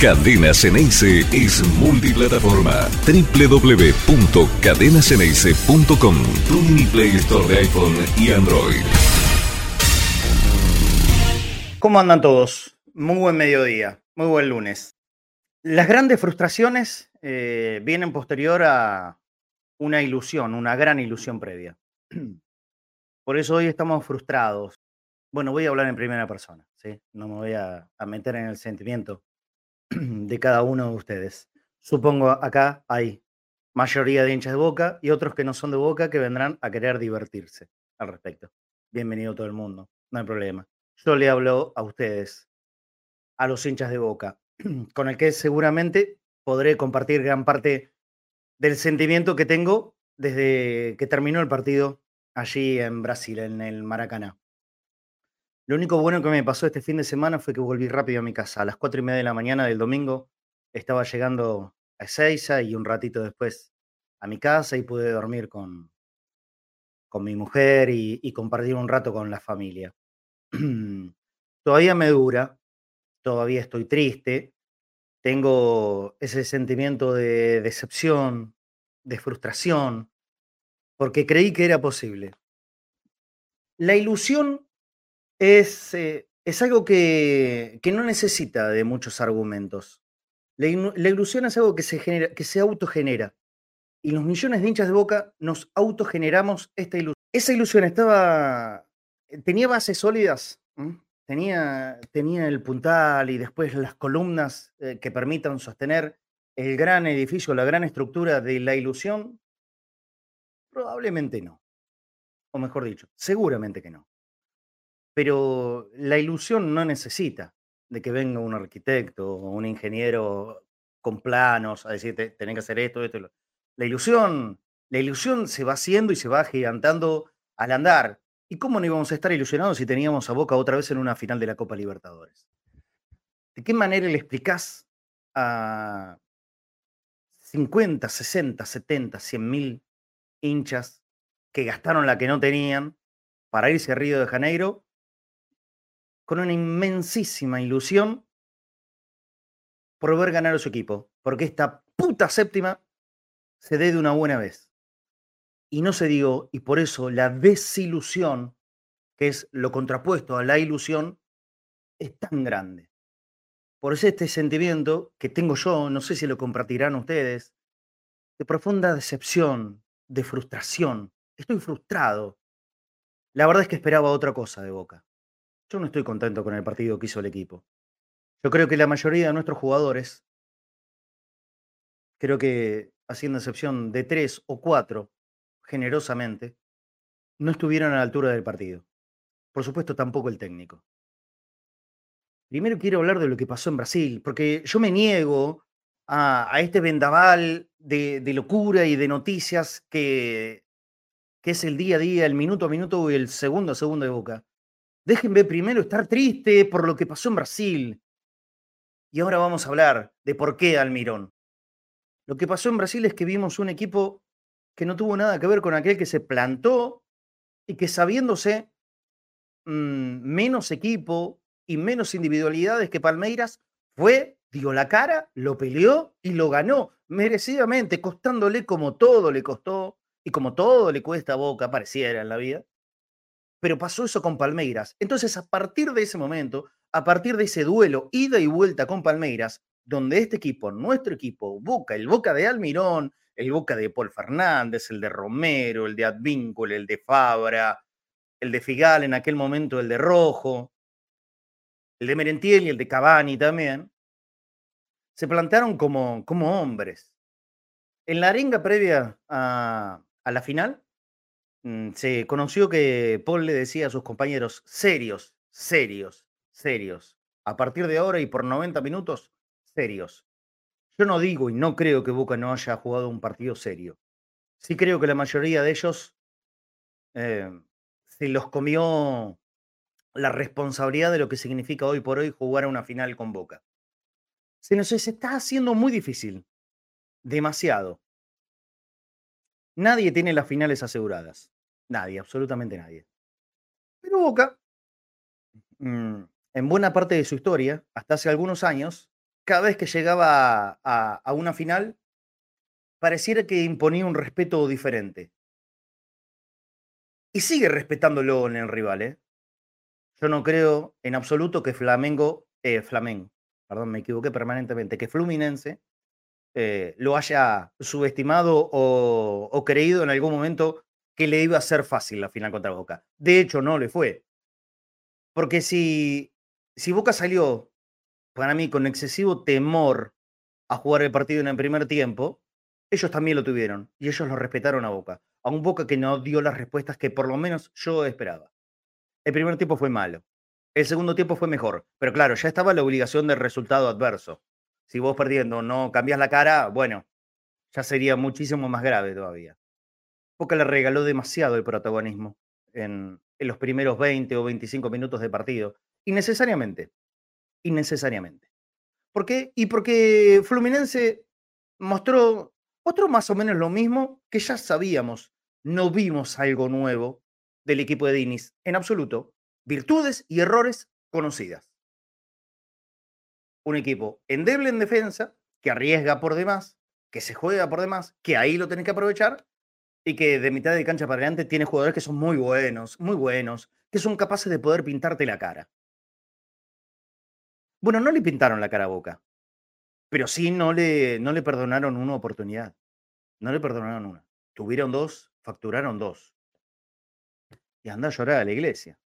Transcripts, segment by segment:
Cadena Ceneice es multiplataforma. www.cadenaceneice.com Tu mini Play Store de iPhone y Android. ¿Cómo andan todos? Muy buen mediodía, muy buen lunes. Las grandes frustraciones eh, vienen posterior a una ilusión, una gran ilusión previa. Por eso hoy estamos frustrados. Bueno, voy a hablar en primera persona, ¿sí? No me voy a, a meter en el sentimiento de cada uno de ustedes. Supongo acá hay mayoría de hinchas de Boca y otros que no son de Boca que vendrán a querer divertirse al respecto. Bienvenido todo el mundo, no hay problema. Yo le hablo a ustedes, a los hinchas de Boca, con el que seguramente podré compartir gran parte del sentimiento que tengo desde que terminó el partido allí en Brasil, en el Maracaná. Lo único bueno que me pasó este fin de semana fue que volví rápido a mi casa. A las cuatro y media de la mañana del domingo estaba llegando a Ezeiza y un ratito después a mi casa y pude dormir con, con mi mujer y, y compartir un rato con la familia. todavía me dura, todavía estoy triste, tengo ese sentimiento de decepción, de frustración, porque creí que era posible. La ilusión es, eh, es algo que, que no necesita de muchos argumentos. La, ilusión es algo que se, genera, que se autogenera. Y los millones de hinchas de Boca nos autogeneramos esta ilusión. Esa ilusión estaba, tenía bases sólidas, tenía, tenía el puntal y después las columnas eh, que permitan sostener el gran edificio, la gran estructura de la ilusión. Probablemente no. O mejor dicho, seguramente que no. Pero la ilusión no necesita de que venga un arquitecto o un ingeniero con planos a decirte, tenés que hacer esto, esto. La ilusión, la ilusión se va haciendo y se va agigantando al andar. ¿Y cómo no íbamos a estar ilusionados si teníamos a Boca otra vez en una final de la Copa Libertadores? ¿De qué manera le explicás a 50, 60, 70, 100 mil hinchas que gastaron la que no tenían para irse a Río de Janeiro con una inmensísima ilusión por ver ganar a su equipo, porque esta puta séptima se dé de una buena vez. Y no se digo, y por eso la desilusión, que es lo contrapuesto a la ilusión, es tan grande. Por eso este sentimiento que tengo yo, no sé si lo compartirán ustedes, de profunda decepción, de frustración. Estoy frustrado. La verdad es que esperaba otra cosa de Boca. Yo no estoy contento con el partido que hizo el equipo. Yo creo que la mayoría de nuestros jugadores, creo que haciendo excepción de tres o cuatro, generosamente, no estuvieron a la altura del partido. Por supuesto, tampoco el técnico. Primero quiero hablar de lo que pasó en Brasil, porque yo me niego a, este vendaval de, de locura y de noticias que, que es el día a día, el minuto a minuto y el segundo a segundo de boca. Déjenme primero estar triste por lo que pasó en Brasil. Y ahora vamos a hablar de por qué Almirón. Lo que pasó en Brasil es que vimos un equipo que no tuvo nada que ver con aquel que se plantó y que sabiéndose mm, menos equipo y menos individualidades que Palmeiras, fue, dio la cara, lo peleó y lo ganó merecidamente, costándole como todo le costó y como todo le cuesta Boca, pareciera en la vida. Pero pasó eso con Palmeiras. Entonces, a partir de ese momento, a partir de ese duelo, ida y vuelta con Palmeiras, donde este equipo, nuestro equipo, Boca, el Boca de Almirón, el Boca de Paul Fernández, el de Romero, el de Advíncula, el de Fabra, el de Figal en aquel momento, el de Rojo, el de Merentiel y el de Cavani también, se plantearon como, como hombres. En la arenga previa a, a la final, se conoció que Paul le decía a sus compañeros, serios, serios, serios, a partir de ahora y por 90 minutos, serios. Yo no digo y no creo que Boca no haya jugado un partido serio. Sí creo que la mayoría de ellos eh, se los comió la responsabilidad de lo que significa hoy por hoy jugar a una final con Boca. Se nos está haciendo muy difícil, demasiado. Nadie tiene las finales aseguradas. Nadie, absolutamente nadie. Pero Boca, mm, en buena parte de su historia, hasta hace algunos años, cada vez que llegaba a, una final, pareciera que imponía un respeto diferente. Y sigue respetándolo en el rival, ¿eh? Yo no creo en absoluto que Flamengo, eh, Flamengo, perdón, me equivoqué permanentemente, que Fluminense eh, lo haya subestimado o, creído en algún momento que le iba a ser fácil la final contra Boca. De hecho, no le fue. Porque si, si Boca salió, para mí, con excesivo temor a jugar el partido en el primer tiempo, ellos también lo tuvieron y ellos lo respetaron a Boca. A un Boca que no dio las respuestas que por lo menos yo esperaba. El primer tiempo fue malo. El segundo tiempo fue mejor. Pero claro, ya estaba la obligación del resultado adverso si vos perdiendo no cambias la cara, bueno, ya sería muchísimo más grave todavía. Boca le regaló demasiado el protagonismo en, los primeros 20 o 25 minutos de partido. Innecesariamente. Innecesariamente. ¿Por qué? Y porque Fluminense mostró, otro más o menos lo mismo que ya sabíamos. No vimos algo nuevo del equipo de Dinis. En absoluto. Virtudes y errores conocidas un equipo endeble en defensa, que arriesga por demás, que se juega por demás, que ahí lo tenés que aprovechar y que de mitad de cancha para adelante tiene jugadores que son muy buenos, muy buenos, que son capaces de poder pintarte la cara. Bueno, no le pintaron la cara a Boca, pero sí no le, no le perdonaron una oportunidad. No le perdonaron una. Tuvieron dos, facturaron dos. Y anda a llorar a la iglesia.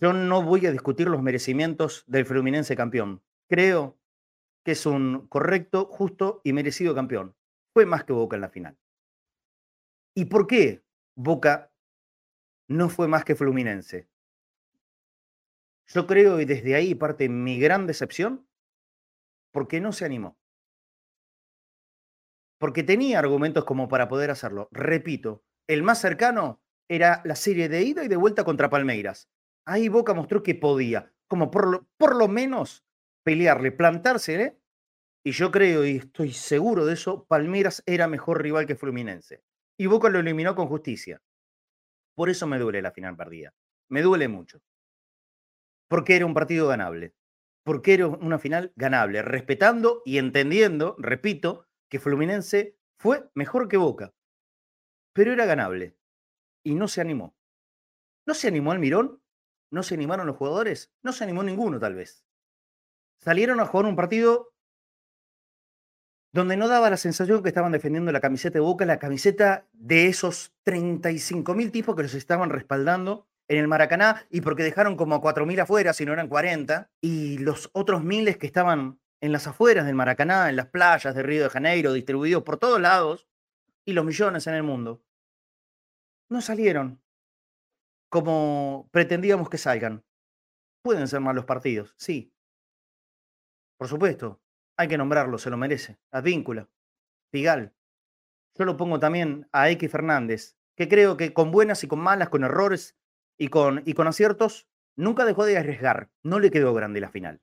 Yo no voy a discutir los merecimientos del Fluminense campeón. Creo que es un correcto, justo y merecido campeón. Fue más que Boca en la final. ¿Y por qué Boca no fue más que Fluminense? Yo creo, y desde ahí parte mi gran decepción, porque no se animó. Porque tenía argumentos como para poder hacerlo. Repito, el más cercano era la serie de ida y de vuelta contra Palmeiras ahí Boca mostró que podía, como por lo, menos pelearle, plantarse, ¿eh? Y yo creo y estoy seguro de eso, Palmeiras era mejor rival que Fluminense. Y Boca lo eliminó con justicia. Por eso me duele la final perdida. Me duele mucho. Porque era un partido ganable. Porque era una final ganable, respetando y entendiendo, repito, que Fluminense fue mejor que Boca. Pero era ganable. Y no se animó. ¿No se animó Almirón? ¿No se animaron los jugadores? No se animó ninguno, tal vez. Salieron a jugar un partido donde no daba la sensación que estaban defendiendo la camiseta de Boca, la camiseta de esos 35 mil tipos que los estaban respaldando en el Maracaná y porque dejaron como a 4 mil afuera, si no eran 40, y los otros miles que estaban en las afueras del Maracaná, en las playas de Río de Janeiro, distribuidos por todos lados, y los millones en el mundo, no salieron como pretendíamos que salgan. Pueden ser malos partidos, sí. Por supuesto, hay que nombrarlo, se lo merece. Advíncula, Pigal. Yo lo pongo también a X Fernández, que creo que con buenas y con malas, con errores y con, y con aciertos, nunca dejó de arriesgar. No le quedó grande la final.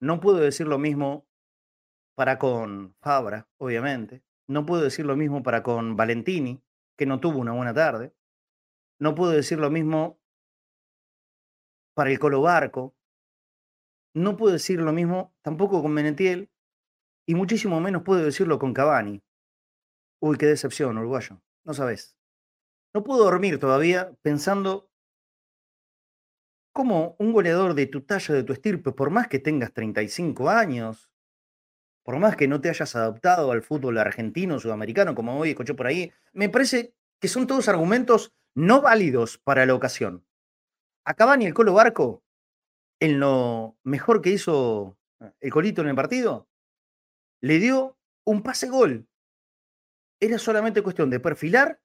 No puedo decir lo mismo para con Fabra, obviamente. No puedo decir lo mismo para con Valentini, que no tuvo una buena tarde. No puedo decir lo mismo para el Colo Barco. No puedo decir lo mismo tampoco con Menetiel. Y muchísimo menos puedo decirlo con Cavani. Uy, qué decepción, uruguayo. No sabes. No puedo dormir todavía pensando cómo un goleador de tu talla, de tu estirpe, por más que tengas 35 años, por más que no te hayas adaptado al fútbol argentino, sudamericano, como hoy escuché por ahí, me parece que son todos argumentos no válidos para la ocasión. A Cavani el Colo Barco, en lo mejor que hizo eh, el Colito en el partido, le dio un pase gol. Era solamente cuestión de perfilar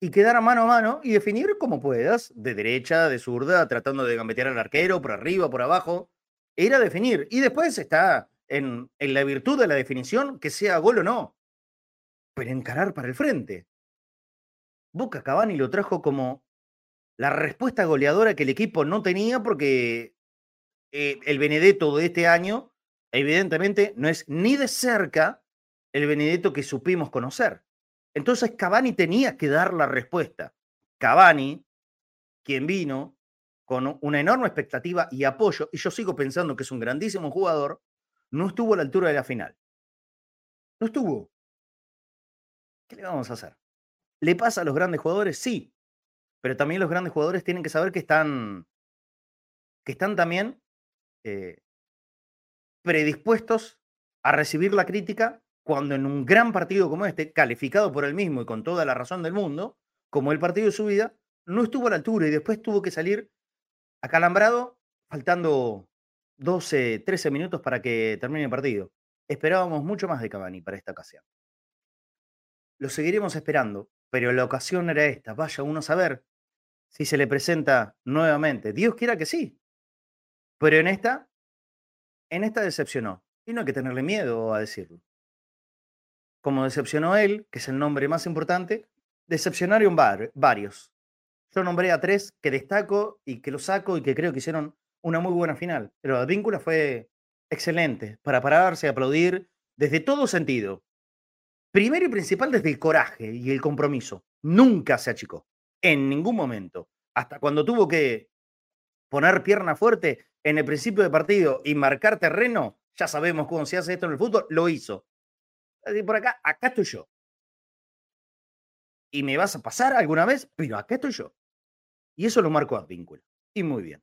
y quedar a mano a mano y definir como puedas, de derecha, de zurda, tratando de gambetear al arquero, por arriba, por abajo. Era definir. Y después está en, en la virtud de la definición, que sea gol o no. Pero encarar para el frente. Boca Cavani lo trajo como la respuesta goleadora que el equipo no tenía porque eh, el Benedetto de este año, evidentemente, no es ni de cerca el Benedetto que supimos conocer. Entonces Cavani tenía que dar la respuesta. Cavani, quien vino con una enorme expectativa y apoyo, y yo sigo pensando que es un grandísimo jugador, no estuvo a la altura de la final. No estuvo. ¿Qué le vamos a hacer? ¿Le pasa a los grandes jugadores? Sí. Pero también los grandes jugadores tienen que saber que están, que están también eh, predispuestos a recibir la crítica cuando en un gran partido como este, calificado por él mismo y con toda la razón del mundo, como el partido de su vida, no estuvo a la altura y después tuvo que salir acalambrado, faltando 12, 13 minutos para que termine el partido. Esperábamos mucho más de Cavani para esta ocasión. Lo seguiremos esperando, pero la ocasión era esta. Vaya uno a saber si se le presenta nuevamente. Dios quiera que sí. Pero en esta, en esta decepcionó. Y no hay que tenerle miedo a decirlo. Como decepcionó él, que es el nombre más importante, decepcionaron varios. Yo nombré a tres que destaco y que lo saco y que creo que hicieron una muy buena final. Pero la víncula fue excelente para pararse, aplaudir desde todo sentido. Primero y principal desde el coraje y el compromiso. Nunca se achicó, en ningún momento. Hasta cuando tuvo que poner pierna fuerte en el principio del partido y marcar terreno, ya sabemos cómo se hace esto en el fútbol, lo hizo. Por acá, acá estoy yo. Y me vas a pasar alguna vez, pero acá estoy yo. Y eso lo marcó Advíncula. Y muy bien.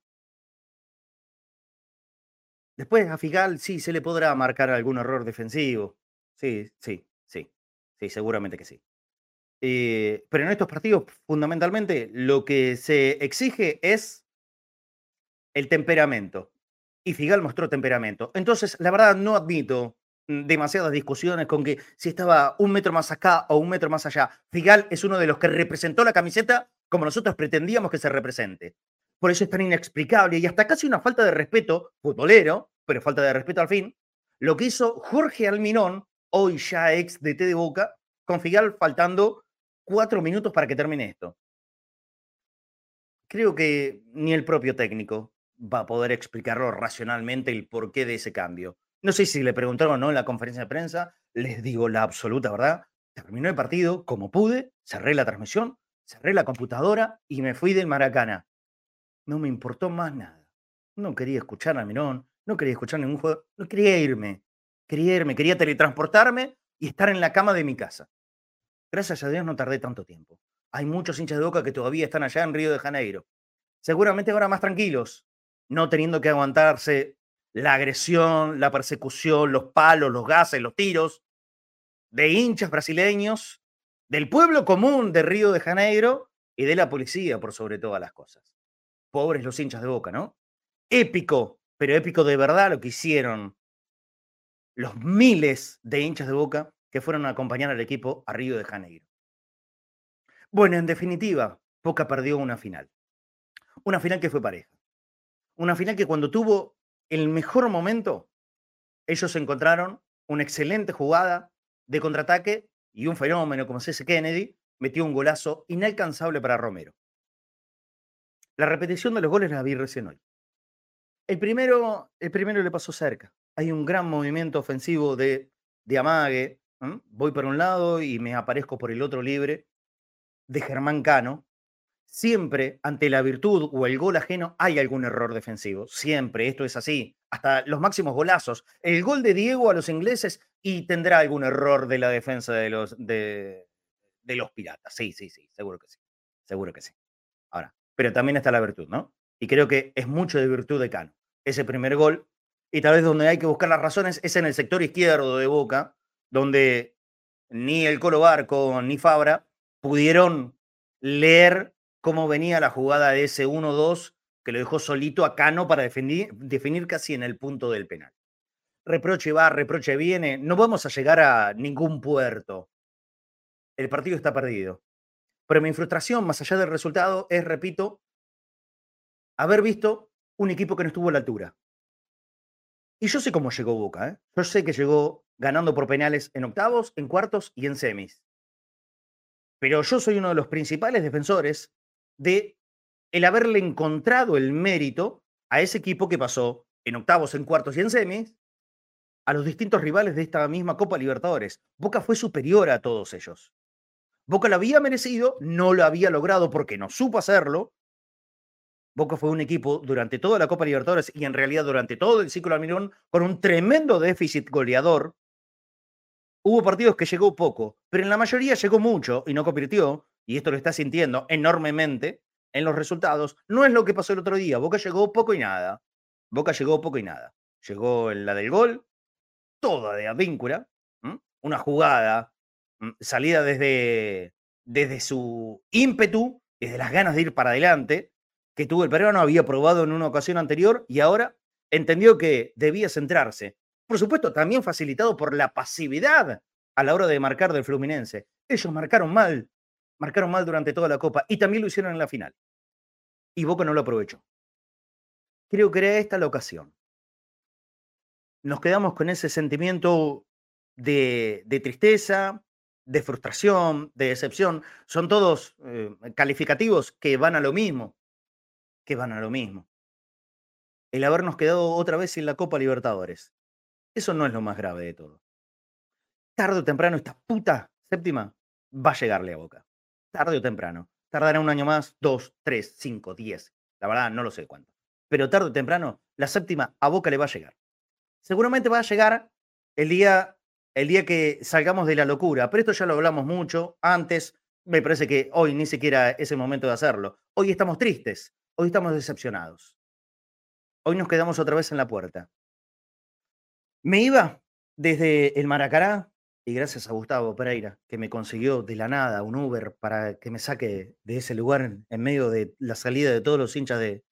Después a Figal sí se le podrá marcar algún error defensivo. Sí, sí, sí. Seguramente que sí. Eh, pero en estos partidos, fundamentalmente, lo que se exige es el temperamento. Y Figal mostró temperamento. Entonces, la verdad, no admito mm, demasiadas discusiones con que si estaba un metro más acá o un metro más allá. Figal es uno de los que representó la camiseta como nosotros pretendíamos que se represente. Por eso es tan inexplicable y hasta casi una falta de respeto, futbolero, pero falta de respeto al fin, lo que hizo Jorge Alminón, hoy ya ex de T de Boca, con Figal faltando cuatro minutos para que termine esto. Creo que ni el propio técnico va a poder explicarlo racionalmente el porqué de ese cambio. No sé si le preguntaron o no en la conferencia de prensa, les digo la absoluta verdad. Terminó el partido como pude, cerré la transmisión, cerré la computadora y me fui del Maracana. No me importó más nada. No quería escuchar a Mirón, no quería escuchar ningún juego, no quería irme. Quería irme, quería teletransportarme y estar en la cama de mi casa. Gracias a Dios no tardé tanto tiempo. Hay muchos hinchas de boca que todavía están allá en Río de Janeiro. Seguramente ahora más tranquilos, no teniendo que aguantarse la agresión, la persecución, los palos, los gases, los tiros de hinchas brasileños del pueblo común de Río de Janeiro y de la policía por sobre todas las cosas. Pobres los hinchas de boca, ¿no? Épico, pero épico de verdad lo que hicieron los miles de hinchas de boca que fueron a acompañar al equipo a Río de Janeiro. Bueno, en definitiva, Boca perdió una final. Una final que fue pareja. Una final que cuando tuvo el mejor momento, ellos encontraron una excelente jugada de contraataque y un fenómeno como C.C. Kennedy metió un golazo inalcanzable para Romero. La repetición de los goles la vi recién hoy. El primero, el primero le pasó cerca. Hay un gran movimiento ofensivo de, de amague. Voy por un lado y me aparezco por el otro libre de Germán Cano. Siempre ante la virtud o el gol ajeno hay algún error defensivo. Siempre, esto es así. Hasta los máximos golazos. El gol de Diego a los ingleses y tendrá algún error de la defensa de los, de, de los piratas. Sí, sí, sí, seguro que sí. Seguro que sí. Ahora, pero también está la virtud, ¿no? Y creo que es mucho de virtud de Cano. Ese primer gol, y tal vez donde hay que buscar las razones es en el sector izquierdo de Boca, donde ni el Colo Barco ni Fabra pudieron leer cómo venía la jugada de ese 1-2 que lo dejó solito a Cano para definir, definir casi en el punto del penal reproche va, reproche viene, no vamos a llegar a ningún puerto. El partido está perdido. Pero mi frustración, más allá del resultado, es, repito, haber visto un equipo que no estuvo a la altura. Y yo sé cómo llegó Boca. ¿eh? Yo sé que llegó ganando por penales en octavos, en cuartos y en semis. Pero yo soy uno de los principales defensores de el haberle encontrado el mérito a ese equipo que pasó en octavos, en cuartos y en semis a los distintos rivales de esta misma Copa Libertadores. Boca fue superior a todos ellos. Boca lo había merecido, no lo había logrado porque no supo hacerlo, Boca fue un equipo durante toda la Copa Libertadores y en realidad durante todo el ciclo Almirón con un tremendo déficit goleador. Hubo partidos que llegó poco, pero en la mayoría llegó mucho y no convirtió, y esto lo está sintiendo enormemente en los resultados. No es lo que pasó el otro día. Boca llegó poco y nada. Boca llegó poco y nada. Llegó la del gol, toda de advíncula, una jugada, salida desde, desde su ímpetu, desde las ganas de ir para adelante, que tuvo el peruano, había probado en una ocasión anterior y ahora entendió que debía centrarse. Por supuesto, también facilitado por la pasividad a la hora de marcar del Fluminense. Ellos marcaron mal, marcaron mal durante toda la Copa y también lo hicieron en la final. Y Boca no lo aprovechó. Creo que era esta la ocasión. Nos quedamos con ese sentimiento de, tristeza, de frustración, de decepción. Son todos eh, calificativos que van a lo mismo que van a lo mismo. El habernos quedado otra vez en la Copa Libertadores. Eso no es lo más grave de todo. Tarde o temprano esta puta séptima va a llegarle a Boca. Tarde o temprano. Tardará un año más, dos, tres, cinco, diez. La verdad, no lo sé cuánto. Pero tarde o temprano, la séptima a Boca le va a llegar. Seguramente va a llegar el día, el día que salgamos de la locura. Pero esto ya lo hablamos mucho antes. Me parece que hoy ni siquiera es el momento de hacerlo. Hoy estamos tristes. Hoy estamos decepcionados. Hoy nos quedamos otra vez en la puerta. Me iba desde el Maracará y gracias a Gustavo Pereira, que me consiguió de la nada un Uber para que me saque de ese lugar en, medio de la salida de todos los hinchas de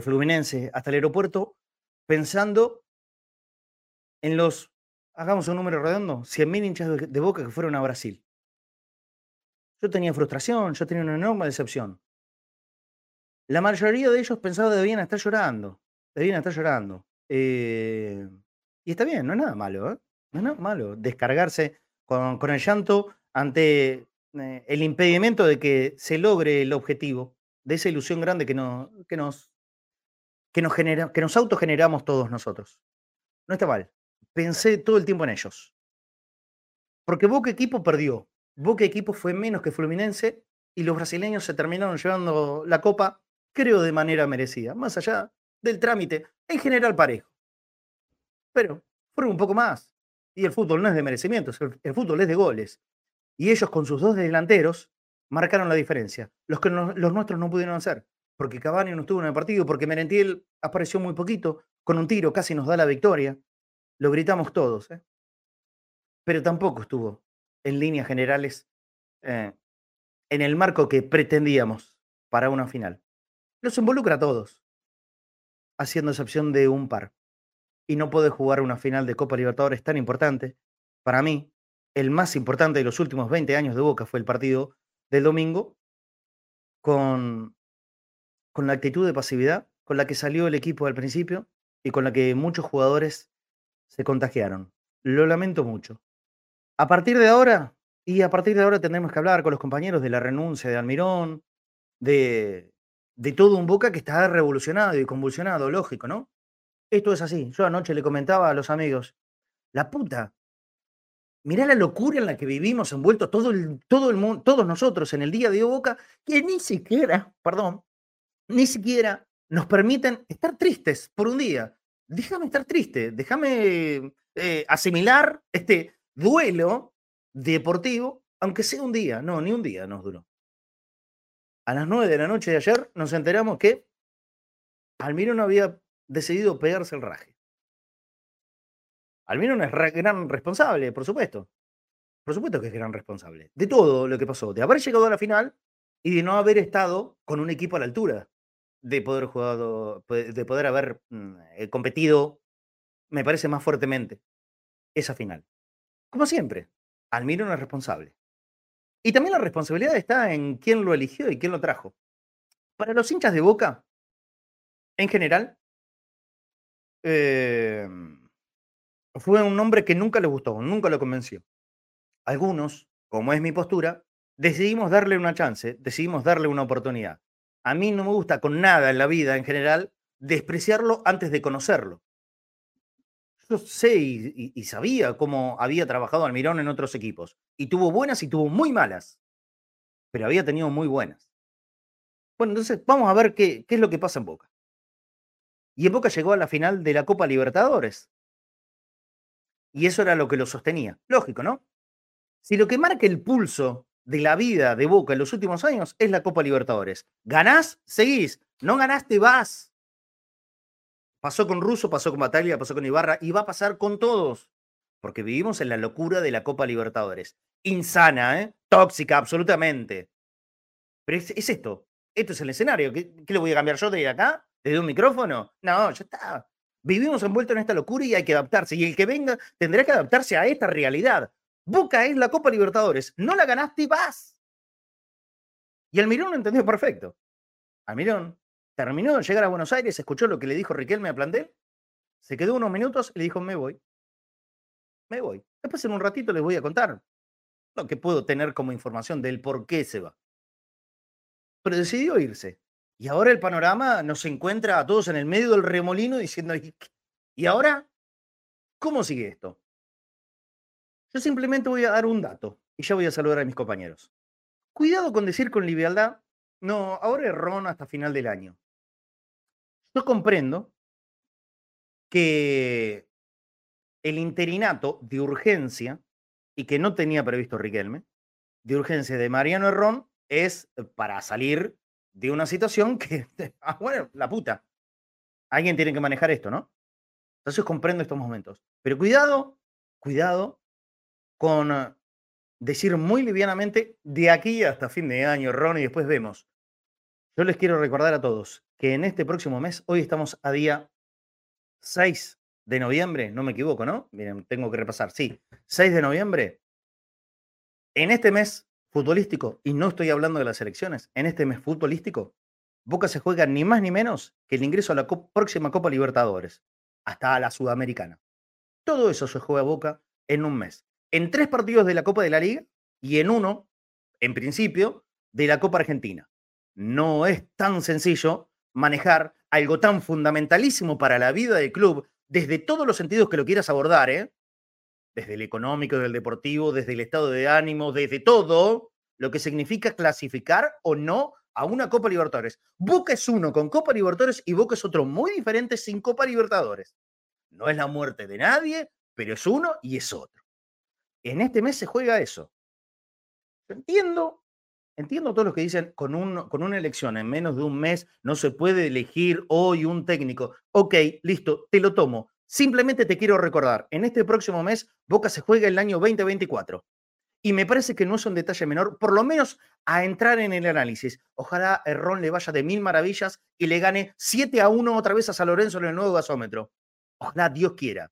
Fluminense hasta el aeropuerto, pensando en los, hagamos un número redondo, 100.000 hinchas de Boca que fueron a Brasil. Yo tenía frustración, yo tenía una enorme decepción. La mayoría de ellos pensaba que debían estar llorando. Debían estar llorando. Eh, y está bien, no es nada malo, ¿eh? No es nada malo descargarse con, el llanto ante eh, el impedimento de que se logre el objetivo de esa ilusión grande que, que nos, que nos, genera, que nos autogeneramos todos nosotros. No está mal. Pensé todo el tiempo en ellos. Porque Boca Equipo perdió. Boca Equipo fue menos que Fluminense y los brasileños se terminaron llevando la copa creo de manera merecida, más allá del trámite, en general parejo. Pero fueron un poco más. Y el fútbol no es de merecimientos, el, fútbol es de goles. Y ellos con sus dos delanteros marcaron la diferencia. Los que los nuestros no pudieron hacer. Porque Cavani no estuvo en el partido, porque Merentiel apareció muy poquito, con un tiro casi nos da la victoria. Lo gritamos todos. ¿eh? Pero tampoco estuvo en líneas generales eh, en el marco que pretendíamos para una final los involucra a todos, haciendo excepción de un par. Y no puede jugar una final de Copa Libertadores tan importante. Para mí, el más importante de los últimos 20 años de Boca fue el partido del domingo, con, con la actitud de pasividad con la que salió el equipo al principio y con la que muchos jugadores se contagiaron. Lo lamento mucho. A partir de ahora, y a partir de ahora tendremos que hablar con los compañeros de la renuncia de Almirón, de de todo un Boca que está revolucionado y convulsionado, lógico, ¿no? Esto es así. Yo anoche le comentaba a los amigos, la puta, mirá la locura en la que vivimos envueltos todo el, todo el mundo, todos nosotros en el día de Boca, que ni siquiera, perdón, ni siquiera nos permiten estar tristes por un día. Déjame estar triste, déjame eh, asimilar este duelo deportivo, aunque sea un día. No, ni un día nos duró a las 9 de la noche de ayer nos enteramos que Almirón había decidido pegarse el raje. Almirón es gran responsable, por supuesto. Por supuesto que es gran responsable. De todo lo que pasó, de haber llegado a la final y de no haber estado con un equipo a la altura, de poder, jugado, de poder haber mm, eh, competido, me parece más fuertemente, esa final. Como siempre, Almirón es responsable. Y también la responsabilidad está en quién lo eligió y quién lo trajo. Para los hinchas de Boca, en general, em, fue un nombre que nunca le gustó, nunca lo convenció. Algunos, como es mi postura, decidimos darle una chance, decidimos darle una oportunidad. A mí no me gusta con nada en la vida en general despreciarlo antes de conocerlo. Yo sé y, sabía cómo había trabajado Almirón en otros equipos. Y tuvo buenas y tuvo muy malas. Pero había tenido muy buenas. Bueno, entonces vamos a ver qué, es lo que pasa en Boca. Y en Boca llegó a la final de la Copa Libertadores. Y eso era lo que lo sostenía. Lógico, ¿no? Si lo que marca el pulso de la vida de Boca en los últimos años es la Copa Libertadores. Ganás, seguís. No ganaste, vas. Pasó con Russo, pasó con Bataglia, pasó con Ibarra y va a pasar con todos. Porque vivimos en la locura de la Copa Libertadores. Insana, ¿eh? Tóxica, absolutamente. Pero es, esto. Esto es el escenario. ¿Qué, ¿Qué, le voy a cambiar yo de acá? ¿Desde un micrófono? No, ya está. Vivimos envueltos en esta locura y hay que adaptarse. Y el que venga tendrá que adaptarse a esta realidad. Boca es la Copa Libertadores. No la ganaste y vas. Y Almirón lo entendió perfecto. Almirón terminó de llegar a Buenos Aires, escuchó lo que le dijo Riquelme a Plantel, se quedó unos minutos y le dijo, me voy. Me voy. Después en un ratito les voy a contar lo que puedo tener como información del por qué se va. Pero decidió irse. Y ahora el panorama nos encuentra a todos en el medio del remolino diciendo, ¿y ahora? ¿Cómo sigue esto? Yo simplemente voy a dar un dato y ya voy a saludar a mis compañeros. Cuidado con decir con liviandad, no, ahora es hasta final del año. Yo comprendo que el interinato de urgencia, y que no tenía previsto Riquelme, de urgencia de Mariano Herrón, es para salir de una situación que, ah, bueno, la puta. Alguien tiene que manejar esto, ¿no? Entonces comprendo estos momentos. Pero cuidado, cuidado con eh, decir muy livianamente de aquí hasta fin de año, Ron, y después vemos. Yo les quiero recordar a todos que en este próximo mes, hoy estamos a día 6 de noviembre, no me equivoco, ¿no? Miren, tengo que repasar, sí, 6 de noviembre. En este mes futbolístico, y no estoy hablando de las elecciones, en este mes futbolístico, Boca se juega ni más ni menos que el ingreso a la próxima Copa Libertadores, hasta a la Sudamericana. Todo eso se juega Boca en un mes en tres partidos de la Copa de la Liga y en uno, en principio, de la Copa Argentina. No es tan sencillo manejar algo tan fundamentalísimo para la vida del club desde todos los sentidos que lo quieras abordar, ¿eh? desde el económico, del deportivo, desde el estado de ánimo, desde todo lo que significa clasificar o no a una Copa Libertadores. Boca es uno con Copa Libertadores y Boca es otro muy diferente sin Copa Libertadores. No es la muerte de nadie, pero es uno y es otro en este mes se juega eso. entiendo, entiendo todos los que dicen con, un, con una elección en menos de un mes no se puede elegir hoy un técnico. Ok, listo, te lo tomo. Simplemente te quiero recordar, en este próximo mes Boca se juega el año 2024. Y me parece que no es un detalle menor, por lo menos a entrar en el análisis. Ojalá Ron le vaya de mil maravillas y le gane 7 a 1 otra vez a San Lorenzo en el nuevo gasómetro. Ojalá Dios quiera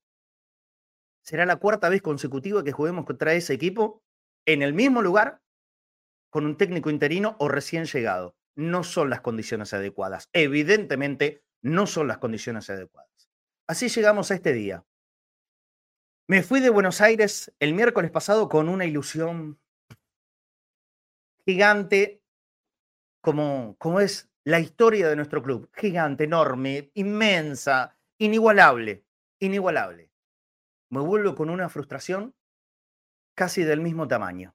será la cuarta vez consecutiva que juguemos contra ese equipo en el mismo lugar con un técnico interino o recién llegado. No son las condiciones adecuadas. Evidentemente, no son las condiciones adecuadas. Así llegamos a este día. Me fui de Buenos Aires el miércoles pasado con una ilusión gigante, como, como es la historia de nuestro club. Gigante, enorme, inmensa, inigualable, inigualable me vuelvo con una frustración casi del mismo tamaño.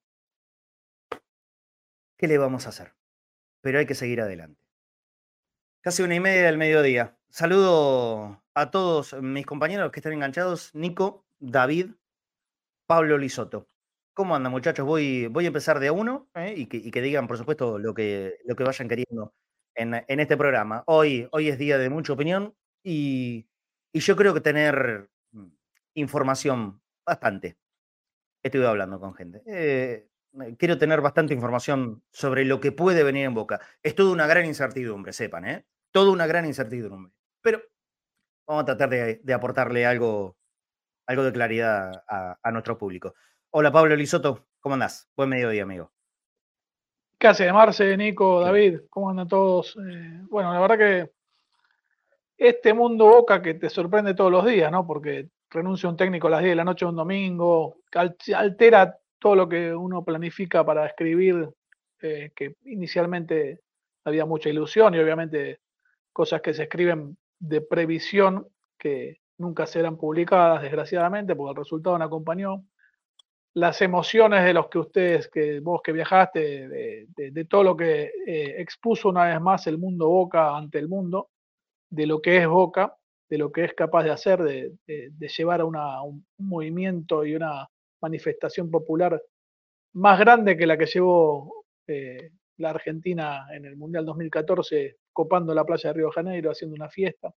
¿Qué le vamos a hacer? Pero hay que seguir adelante. Casi una y media del mediodía. Saludo a todos mis compañeros que están enganchados. Nico, David, Pablo Lisoto. ¿Cómo andan, muchachos? Voy, voy a empezar de uno ¿eh? y, que, digan, por supuesto, lo que, lo que vayan queriendo en, este programa. Hoy, hoy es día de mucha opinión y, y yo creo que tener información bastante. Estuve hablando con gente. Eh, quiero tener bastante información sobre lo que puede venir en boca. Es toda una gran incertidumbre, sepan, ¿eh? Toda una gran incertidumbre. Pero vamos a tratar de, aportarle algo, algo de claridad a, nuestro público. Hola Pablo Lisoto, ¿cómo andás? Buen mediodía, amigo. ¿Qué hace, Marce, Nico, David? ¿Cómo andan todos? Eh, bueno, la verdad que este mundo boca que te sorprende todos los días, ¿no? Porque renuncia un técnico a las 10 de la noche de un domingo, altera todo lo que uno planifica para escribir, eh, que inicialmente había mucha ilusión y obviamente cosas que se escriben de previsión que nunca serán publicadas, desgraciadamente, porque el resultado no acompañó. las emociones de los que ustedes, que vos que viajaste, de, todo lo que eh, expuso una vez más el mundo Boca ante el mundo, de lo que es Boca, de lo que es capaz de hacer, de, llevar a un, movimiento y una manifestación popular más grande que la que llevó eh, la Argentina en el Mundial 2014, copando la playa de Río de Janeiro, haciendo una fiesta.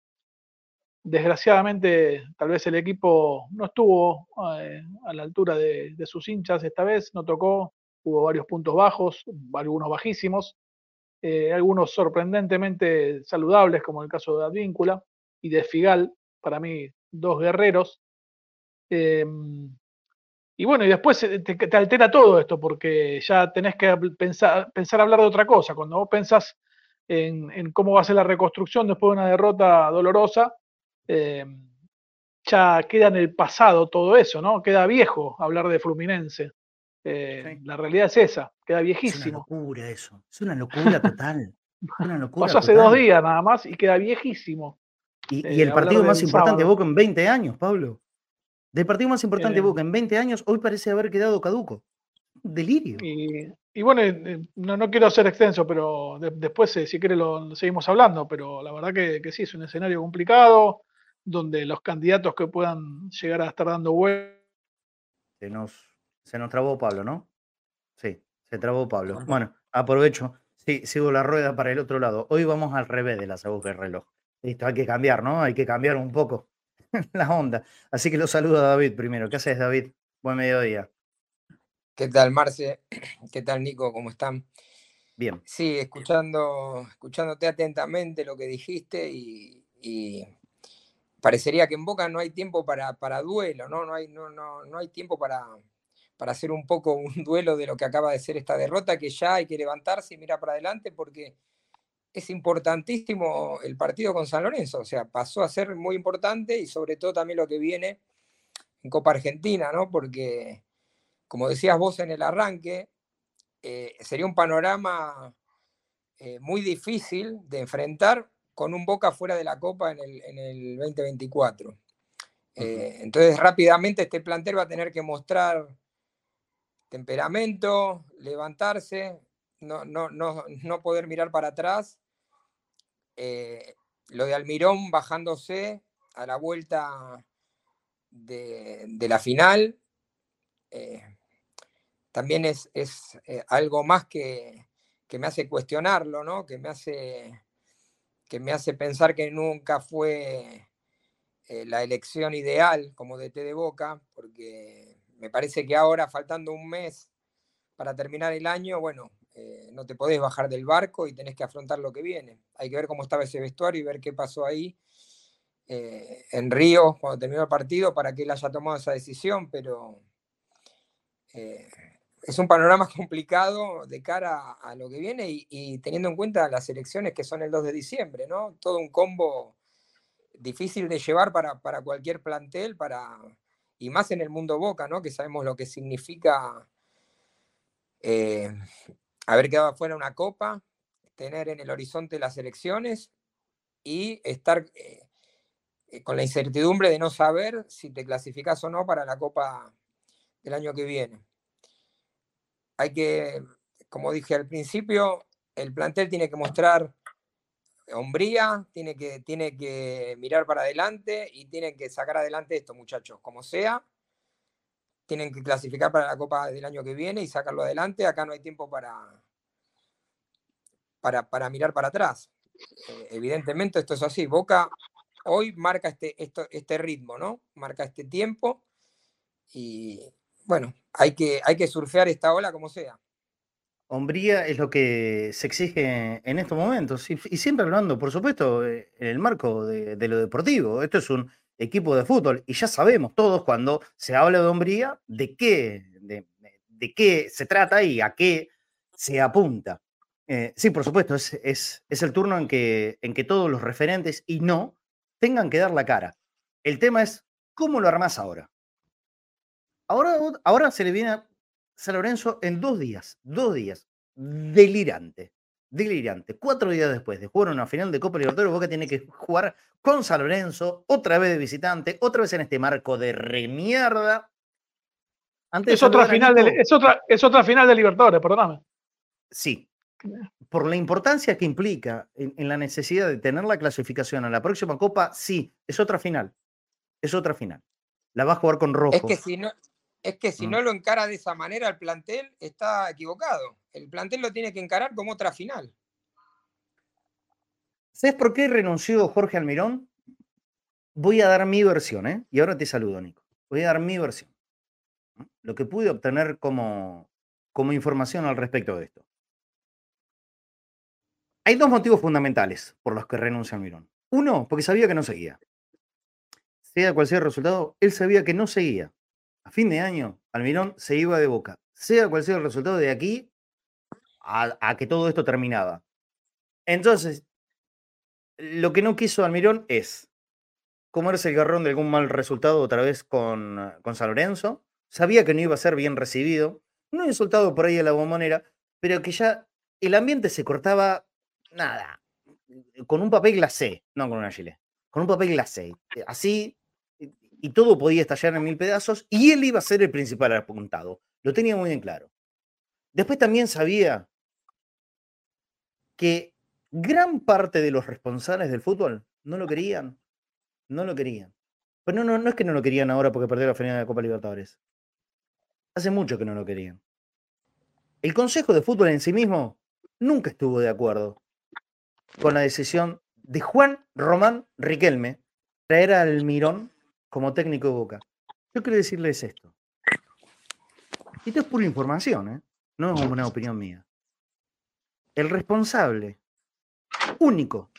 Desgraciadamente, tal vez el equipo no estuvo eh, a la altura de, sus hinchas esta vez, no tocó, hubo varios puntos bajos, algunos bajísimos, eh, algunos sorprendentemente saludables, como el caso de Advíncula y de Figal, para mí dos guerreros. Em, y bueno, y después te, te, altera todo esto, porque ya tenés que pensar, pensar hablar de otra cosa. Cuando vos pensás en, en cómo va a ser la reconstrucción después de una derrota dolorosa, eh, ya queda en el pasado todo eso, ¿no? Queda viejo hablar de Fluminense. Eh, la realidad es esa, queda viejísimo. Es una locura eso, es una locura total. Pasó hace dos días nada más y queda viejísimo. Y, eh, el partido más importante Boca en 20 años, Pablo. Del partido más importante de Boca en 20 años, hoy parece haber quedado caduco. Delirio. Y, bueno, no, quiero ser extenso, pero después, si quiere, lo seguimos hablando. Pero la verdad que, que sí, es un escenario complicado donde los candidatos que puedan llegar a estar dando vueltas. Se nos, se nos trabó Pablo, ¿no? Sí, se trabó Pablo. Bueno, aprovecho. Sí, sigo la rueda para el otro lado. Hoy vamos al revés de las agujas del reloj. Listo, hay que cambiar, ¿no? Hay que cambiar un poco la onda. Así que lo saludo a David primero. ¿Qué haces, David? Buen mediodía. ¿Qué tal, Marce? ¿Qué tal, Nico? ¿Cómo están? Bien. Sí, escuchando, escuchándote atentamente lo que dijiste y parecería que en Boca no hay tiempo para, para duelo, ¿no? No hay, no, no, no hay tiempo para, para hacer un poco un duelo de lo que acaba de ser esta derrota, que ya hay que levantarse y mirar para adelante porque es importantísimo el partido con San Lorenzo, o sea, pasó a ser muy importante y sobre todo también lo que viene en Copa Argentina, ¿no? Porque, como decías vos en el arranque, eh, sería un panorama eh, muy difícil de enfrentar con un Boca fuera de la Copa en el, 2024. Eh, entonces, rápidamente este plantel va a tener que mostrar temperamento, levantarse, no, no, no, poder mirar para atrás. Eh, lo de Almirón bajándose a la vuelta de, la final, eh, también es, algo más que, que, me hace cuestionarlo, ¿no? que me hace que me hace pensar que nunca fue eh, la elección ideal como DT de Boca, porque me parece que ahora, faltando un mes para terminar el año, bueno, eh, no te podés bajar del barco y tenés que afrontar lo que viene. Hay que ver cómo estaba ese vestuario y ver qué pasó ahí eh, en Río cuando terminó el partido para que él haya tomado esa decisión, pero es un panorama complicado de cara a lo que viene y, teniendo en cuenta las elecciones que son el 2 de diciembre, ¿no? Todo un combo difícil de llevar para, cualquier plantel, para, y más en el mundo Boca, ¿no? Que sabemos lo que significa eh, haber quedado afuera una copa, tener en el horizonte las elecciones y estar eh, eh, con la incertidumbre de no saber si te clasificas o no para la copa del año que viene hay que, como dije al principio, el plantel tiene que mostrar hombría, tiene que, tiene que mirar para adelante y tienen que sacar adelante esto, muchachos, como sea. Tienen que clasificar para la Copa del año que viene y sacarlo adelante. Acá no hay tiempo para, para, mirar para atrás. Eh, evidentemente esto es así. Boca hoy marca este, este ritmo, ¿no? Marca este tiempo y, bueno, hay que, hay que surfear esta ola como sea. Hombría es lo que se exige en estos momentos y, siempre hablando, por supuesto, eh, en el marco de, lo deportivo. Esto es un equipo de fútbol y ya sabemos todos cuando se habla de hombría de qué, de, qué se trata y a qué se apunta. Eh, sí, por supuesto, es, es, el turno en que, en que todos los referentes y no tengan que dar la cara. El tema es cómo lo armás ahora. Ahora, ahora se le viene a San Lorenzo en dos días, dos días. Delirante, delirante. Cuatro días después de jugar una final de Copa Libertadores, Boca tiene que jugar con San Lorenzo, otra vez de visitante, otra vez en este marco de remierda. Antes es, otra final de, es, otra, es otra final de Libertadores, perdóname. Sí. Por la importancia que implica en, la necesidad de tener la clasificación a la próxima Copa, sí, es otra final. Es otra final. La va a jugar con rojo. Es que si no, es que si mm. no lo encara de esa manera el plantel, está equivocado. El plantel lo tiene que encarar como otra final. ¿Sabes por qué renunció Jorge Almirón? Voy a dar mi versión, ¿eh? Y ahora te saludo, Nico. Voy a dar mi versión. Lo que pude obtener como, como información al respecto de esto. Hay dos motivos fundamentales por los que renuncia Almirón. Uno, porque sabía que no seguía. Sea cual sea el resultado, él sabía que no seguía. A fin de año, Almirón se iba de boca. Sea cual sea el resultado de aquí a, que todo esto terminaba. Entonces, lo que no quiso Almirón es comerse el garrón de algún mal resultado otra vez con, con San Lorenzo. Sabía que no iba a ser bien recibido. No insultado por ahí a la bombonera, pero que ya el ambiente se cortaba, nada, con un papel glacé, no con una chile, con un papel glacé. Así, y todo podía estallar en mil pedazos, y él iba a ser el principal apuntado. Lo tenía muy bien claro. Después también sabía que gran parte de los responsables del fútbol no lo querían. No lo querían. Pero no, no, no es que no lo querían ahora porque perdió la final de la Copa Libertadores. Hace mucho que no lo querían. El Consejo de Fútbol en sí mismo nunca estuvo de acuerdo con la decisión de Juan Román Riquelme traer al Mirón como técnico de Boca. Yo quiero decirles esto. Esto es pura información, ¿eh? No es una opinión mía. El responsable único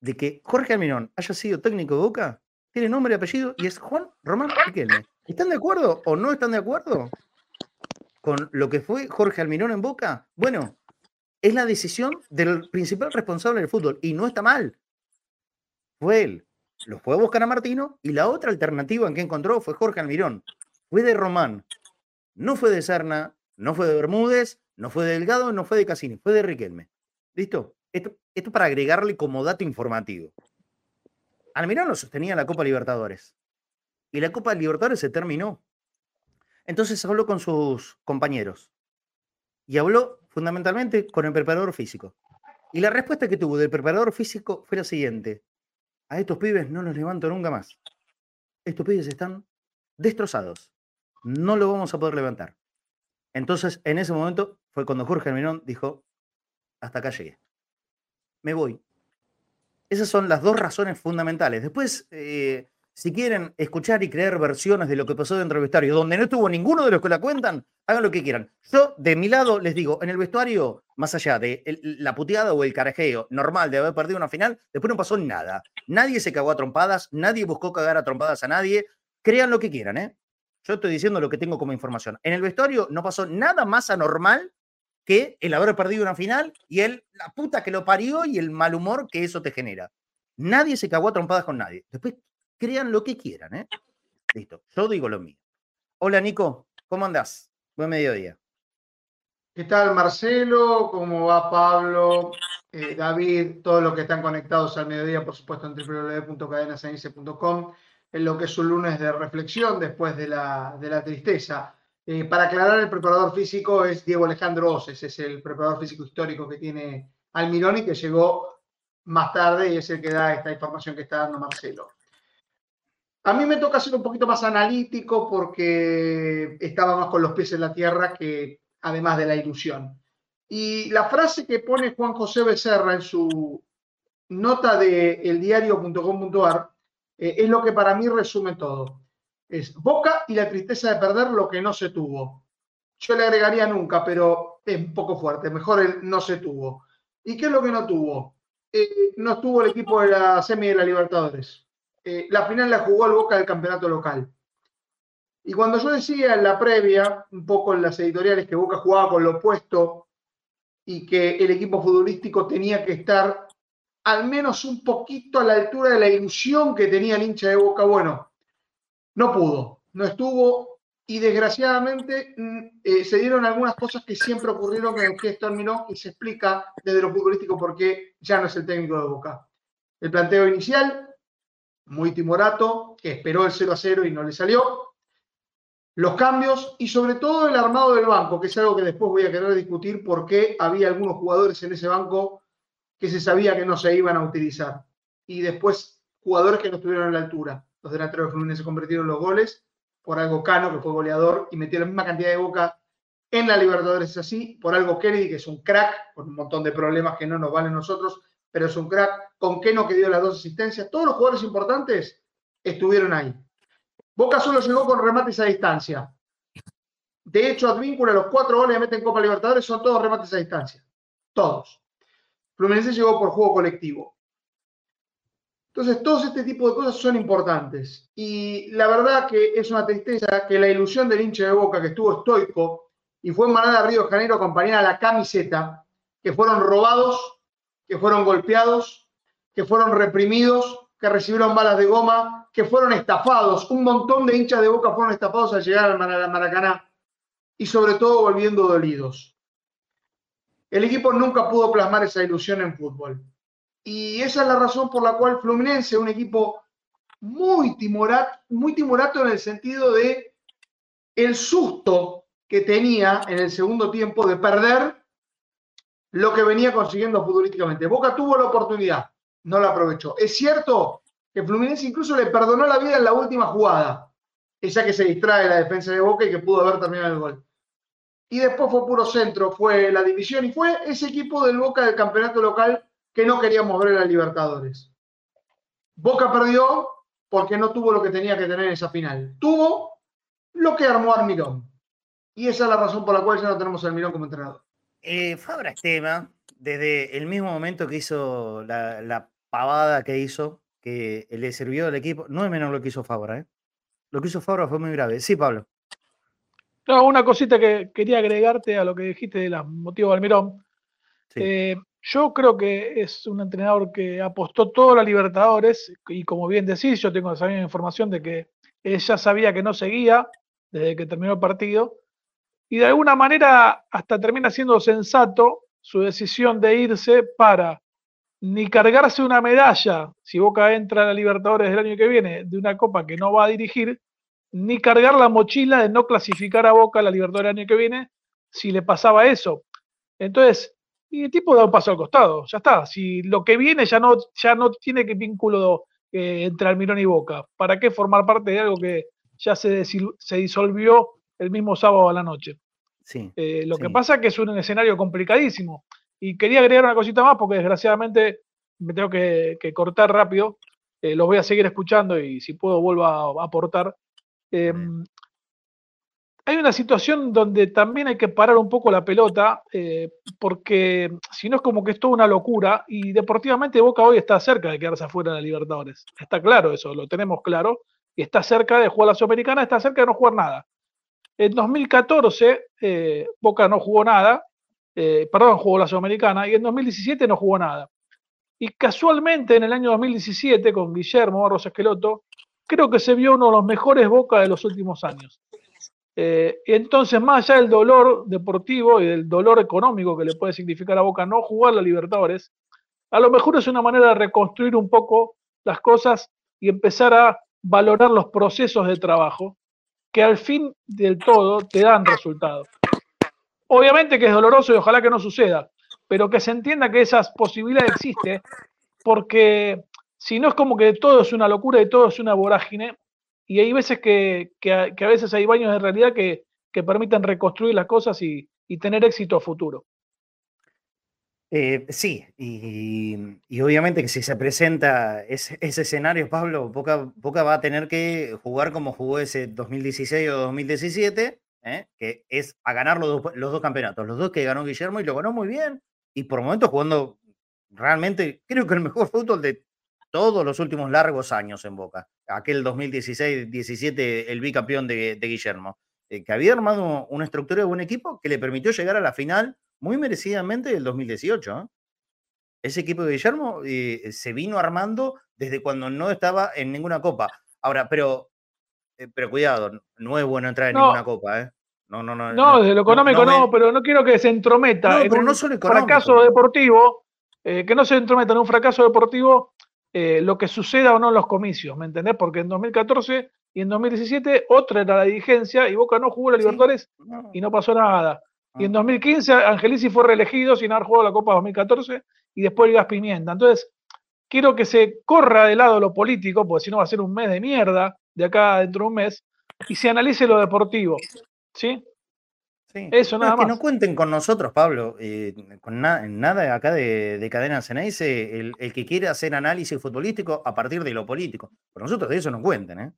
de que Jorge Almirón haya sido técnico de Boca tiene nombre y apellido y es Juan Román Riquelme. ¿Están de acuerdo o no están de acuerdo con lo que fue Jorge Almirón en Boca? Bueno, es la decisión del principal responsable del fútbol y no está mal. Fue él. Lo fue a buscar a Martino y la otra alternativa en que encontró fue Jorge Almirón. Fue de Román. No fue de Serna, no fue de Bermúdez, no fue de Delgado, no fue de Cassini, fue de Riquelme. ¿Listo? Esto, para agregarle como dato informativo. Almirón lo sostenía en la Copa Libertadores. Y la Copa Libertadores se terminó. Entonces habló con sus compañeros. Y habló fundamentalmente con el preparador físico. Y la respuesta que tuvo del preparador físico fue la siguiente. A estos pibes no los levanto nunca más. Estos pibes están destrozados. No lo vamos a poder levantar. Entonces, en ese momento fue cuando Jorge Almirón dijo, hasta acá llegué me voy. Esas son las dos razones fundamentales. Después, eh, si quieren escuchar y crear versiones de lo que pasó dentro del vestuario, donde no estuvo ninguno de los que la cuentan, hagan lo que quieran. Yo, de mi lado, les digo, en el vestuario, más allá de la puteada o el carajeo normal de haber perdido una final, después no pasó nada. Nadie se cagó a trompadas, nadie buscó cagar a trompadas a nadie. Crean lo que quieran, ¿eh? Yo estoy diciendo lo que tengo como información. En el vestuario no pasó nada más anormal que el haber perdido una final y el, la puta que lo parió y el mal humor que eso te genera. Nadie se cagó a trompadas con nadie. Después crean lo que quieran, ¿eh? Listo, yo digo lo mío. Hola Nico, ¿cómo andás? Buen mediodía. ¿Qué tal Marcelo? ¿Cómo va Pablo? Eh, David, todos los que están conectados al mediodía, por supuesto, en lo que es un lunes de reflexión después de la, de la tristeza. Eh, para aclarar, el preparador físico es Diego Alejandro Oces, es el preparador físico histórico que tiene Almirón y que llegó más tarde y es el que da esta información que está dando Marcelo. A mí me toca ser un poquito más analítico porque estaba más con los pies en la tierra que además de la ilusión. Y la frase que pone Juan José Becerra en su nota de eldiario.com.ar eh, es lo que para mí resume todo es Boca y la tristeza de perder lo que no se tuvo. Yo le agregaría nunca, pero es un poco fuerte. Mejor el no se tuvo. ¿Y qué es lo que no tuvo? Eh, no estuvo el equipo de la semi de la Libertadores. Eh, la final la jugó el Boca del campeonato local. Y cuando yo decía en la previa, un poco en las editoriales, que Boca jugaba con lo opuesto y que el equipo futbolístico tenía que estar al menos un poquito a la altura de la ilusión que tenía el hincha de Boca, bueno, no pudo, no estuvo y desgraciadamente mm, eh, se dieron algunas cosas que siempre ocurrieron en el gesto terminó y se explica desde lo futbolístico por qué ya no es el técnico de Boca. El planteo inicial, muy timorato, que esperó el 0 a 0 y no le salió. los cambios y sobre todo el armado del banco, que es algo que después voy a querer discutir porque había algunos jugadores en ese banco que se sabía que no se iban a utilizar. Y después jugadores que no estuvieron a la altura. Los delanteros de Fluminense convirtieron los goles por algo Cano, que fue goleador, y metió la misma cantidad de boca en la Libertadores es así, por algo Kennedy, que es un crack, con un montón de problemas que no nos valen nosotros, pero es un crack, con Keno que dio las dos asistencias, todos los jugadores importantes estuvieron ahí. Boca solo llegó con remates a distancia. De hecho, Advíncula, los cuatro goles que mete en Copa Libertadores son todos remates a distancia. Todos. Fluminense llegó por juego colectivo. Entonces, todos este tipo de cosas son importantes. Y la verdad que es una tristeza que la ilusión del hincha de Boca que estuvo estoico y fue Manada Río de Janeiro a acompañar a la camiseta, que fueron robados, que fueron golpeados, que fueron reprimidos, que recibieron balas de goma, que fueron estafados. Un montón de hinchas de boca fueron estafados al llegar al Maracaná y sobre todo volviendo dolidos. El equipo nunca pudo plasmar esa ilusión en fútbol. Y esa es la razón por la cual Fluminense, un equipo muy timorato, muy timorato en el sentido de el susto que tenía en el segundo tiempo de perder lo que venía consiguiendo futbolísticamente. Boca tuvo la oportunidad, no la aprovechó. Es cierto que Fluminense incluso le perdonó la vida en la última jugada, esa que se distrae la defensa de Boca y que pudo haber terminado el gol. Y después fue puro centro, fue la división y fue ese equipo del Boca del campeonato local que no queríamos ver en la Libertadores. Boca perdió porque no tuvo lo que tenía que tener en esa final. Tuvo lo que armó Armirón. Y esa es la razón por la cual ya no tenemos a Armirón como entrenador. Eh, Fabra Estema, desde el mismo momento que hizo la, la pavada que hizo, que le sirvió al equipo. No es menos lo que hizo Fabra, ¿eh? Lo que hizo Fabra fue muy grave. Sí, Pablo. No, una cosita que quería agregarte a lo que dijiste de los motivos de Almirón. Eh, yo creo que es un entrenador que apostó todo a la Libertadores y como bien decís, yo tengo esa misma información de que ella sabía que no seguía desde que terminó el partido y de alguna manera hasta termina siendo sensato su decisión de irse para ni cargarse una medalla, si Boca entra a la Libertadores del año que viene, de una copa que no va a dirigir, ni cargar la mochila de no clasificar a Boca a la Libertadores del año que viene, si le pasaba eso. Entonces, y el tipo da un paso al costado, ya está. Si lo que viene ya no, ya no tiene que vínculo eh, entre Almirón y Boca, ¿para qué formar parte de algo que ya se, se disolvió el mismo sábado a la noche? Sí, eh, lo que pasa es que es un escenario complicadísimo. Y quería agregar una cosita más porque desgraciadamente me tengo que, cortar rápido. Eh, los voy a seguir escuchando y si puedo vuelvo a, aportar. Em, hay una situación donde también hay que parar un poco la pelota, eh, porque si no es como que es toda una locura, y deportivamente Boca hoy está cerca de quedarse afuera de la Libertadores. Está claro eso, lo tenemos claro, y está cerca de jugar la Sudamericana, está cerca de no jugar nada. En 2014 eh, Boca no jugó nada, eh, perdón, jugó la Sudamericana, y en 2017 no jugó nada. Y casualmente en el año 2017, con Guillermo Barros Esqueloto, creo que se vio uno de los mejores Boca de los últimos años. Eh, entonces, más allá del dolor deportivo y del dolor económico que le puede significar a Boca no jugar la Libertadores, a lo mejor es una manera de reconstruir un poco las cosas y empezar a valorar los procesos de trabajo que al fin del todo te dan resultados. Obviamente que es doloroso y ojalá que no suceda, pero que se entienda que esa posibilidad existe, porque si no es como que todo es una locura y todo es una vorágine, y hay veces que, a, veces hay baños de realidad que, que permiten reconstruir las cosas y, tener éxito a futuro. Eh, sí, y, obviamente que si se presenta ese, escenario, Pablo, Boca, va a tener que jugar como jugó ese 2016 o 2017, ¿eh? que es a ganar los dos, los dos campeonatos, los dos que ganó Guillermo y lo ganó muy bien, y por momentos jugando realmente, creo que el mejor fútbol de todos los últimos largos años en Boca. Aquel 2016-17, el bicampeón de, Guillermo, eh, que había armado una estructura de buen equipo que le permitió llegar a la final muy merecidamente del 2018. ¿eh? Ese equipo de Guillermo se vino armando desde cuando no estaba en ninguna copa. Ahora, pero eh, pero cuidado, no es bueno entrar en ninguna copa, ¿eh? No, no, no. No, desde lo económico no, pero no quiero que se entrometa en un fracaso deportivo, eh, que no se entrometa en un fracaso deportivo lo que suceda o no en los comicios, ¿me entendés? Porque en 2014 y en 2017 otra era la dirigencia y Boca no jugó la Libertadores y no pasó nada. Y en 2015 ah. Angelici fue reelegido sin haber jugado la Copa 2014 y después el Gas Pimienta. Entonces, quiero que se corra de lado lo político, porque si no va a ser un mes de mierda de acá dentro de un mes, y se analice lo deportivo. ¿Sí? Sí. Eso nada más. Que no cuenten con nosotros, Pablo, eh, con nada acá de, de Cadena Ceneice, el, el, que quiere hacer análisis futbolístico a partir de lo político. Por nosotros de eso no cuenten, ¿eh?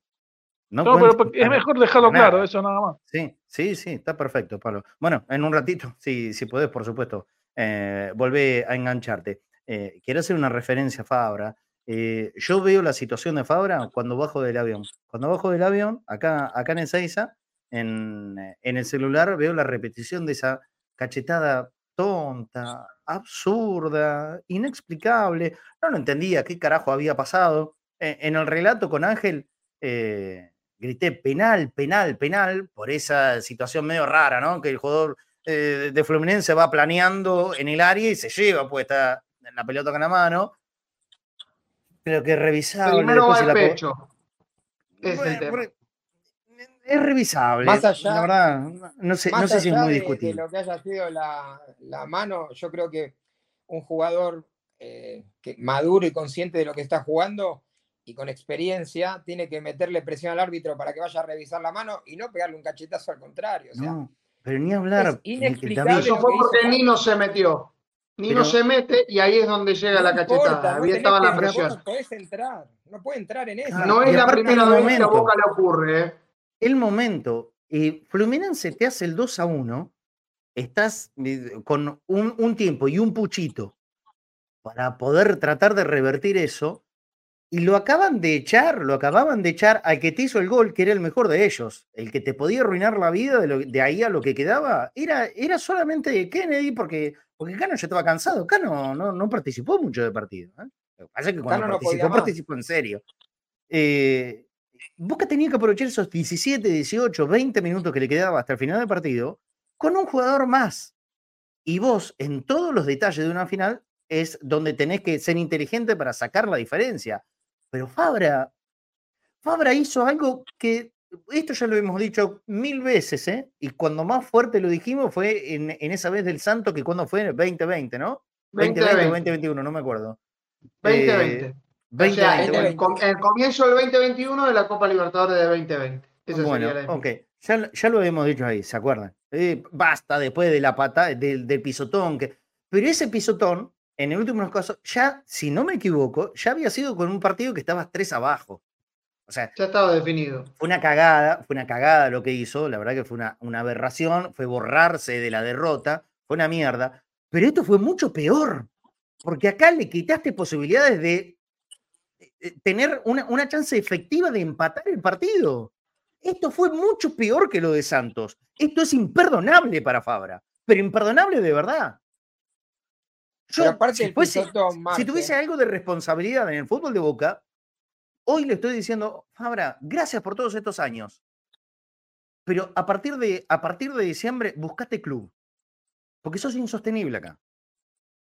No, pero es mejor dejarlo claro, eso nada más. Sí, sí, sí, está perfecto, Pablo. Bueno, en un ratito, si, si podés, por supuesto, eh, volvé a engancharte. Eh, quiero hacer una referencia a Fabra. Eh, yo veo la situación de Fabra cuando bajo del avión. Cuando bajo del avión, acá, acá en Ezeiza, en, en el celular veo la repetición de esa cachetada tonta, absurda, inexplicable. No lo entendía qué carajo había pasado. en el relato con Ángel, grité penal, penal, penal, por esa situación medio rara, ¿no? Que el jugador eh, de Fluminense va planeando en el área y se lleva puesta en la pelota con la mano. Pero que revisable. Primero va el pecho. Es, es revisable. Más allá, la verdad, no sé, no sé si es muy discutible. De lo que haya sido la, la mano, yo creo que un jugador eh, que, maduro y consciente de lo que está jugando y con experiencia tiene que meterle presión al árbitro para que vaya a revisar la mano y no pegarle un cachetazo al contrario. no, pero ni hablar. Eso fue porque Nino se metió. Nino se mete y ahí es donde llega la cachetada. Ahí estaba la presión. No puedes entrar, no puede entrar en eso. No es la primera vez que a Boca le ocurre. ¿eh? El momento, y Fluminense te hace el 2 a 1, estás eh, con un, un tiempo y un puchito para poder tratar de revertir eso y lo acaban de echar, lo acababan de echar al que te hizo el gol, que era el mejor de ellos. El que te podía arruinar la vida de, de ahí a lo que quedaba, era, era solamente Kennedy, porque, porque Cano ya estaba cansado. Cano no, no participó mucho de partido. ¿eh? Lo que pasa es que cuando participó, participó en serio. Eh, Boca tenía que aprovechar esos 17, 18, 20 minutos que le quedaba hasta el final del partido con un jugador más. Y vos, en todos los detalles de una final, es donde tenés que ser inteligente para sacar la diferencia. Pero Fabra, Fabra hizo algo que, esto ya lo hemos dicho mil veces, ¿eh? Y cuando más fuerte lo dijimos fue en, esa vez del Santo, que cuando fue en el 2020, ¿no? 2020 o 2021, no me acuerdo. 2020. Eh, o sea, en el, comienzo del 2021 de la Copa Libertadores de 2020. bueno, ok. Ya, ya, lo hemos dicho ahí, ¿se acuerdan? Eh, basta después de la pata, del, del pisotón. Que... Pero ese pisotón en el último caso, ya, si no me equivoco, ya había sido con un partido que estaba tres abajo. O sea, ya estaba definido. Fue una cagada, fue una cagada lo que hizo, la verdad que fue una, una aberración, fue borrarse de la derrota, fue una mierda. Pero esto fue mucho peor, porque acá le quitaste posibilidades de tener una, una chance efectiva de empatar el partido. Esto fue mucho peor que lo de Santos. Esto es imperdonable para Fabra, pero imperdonable de verdad si, tuviese algo de responsabilidad en el fútbol de Boca, hoy le estoy diciendo, Fabra, gracias por todos estos años. Pero a partir de, a partir de diciembre, buscate club. Porque sos insostenible acá.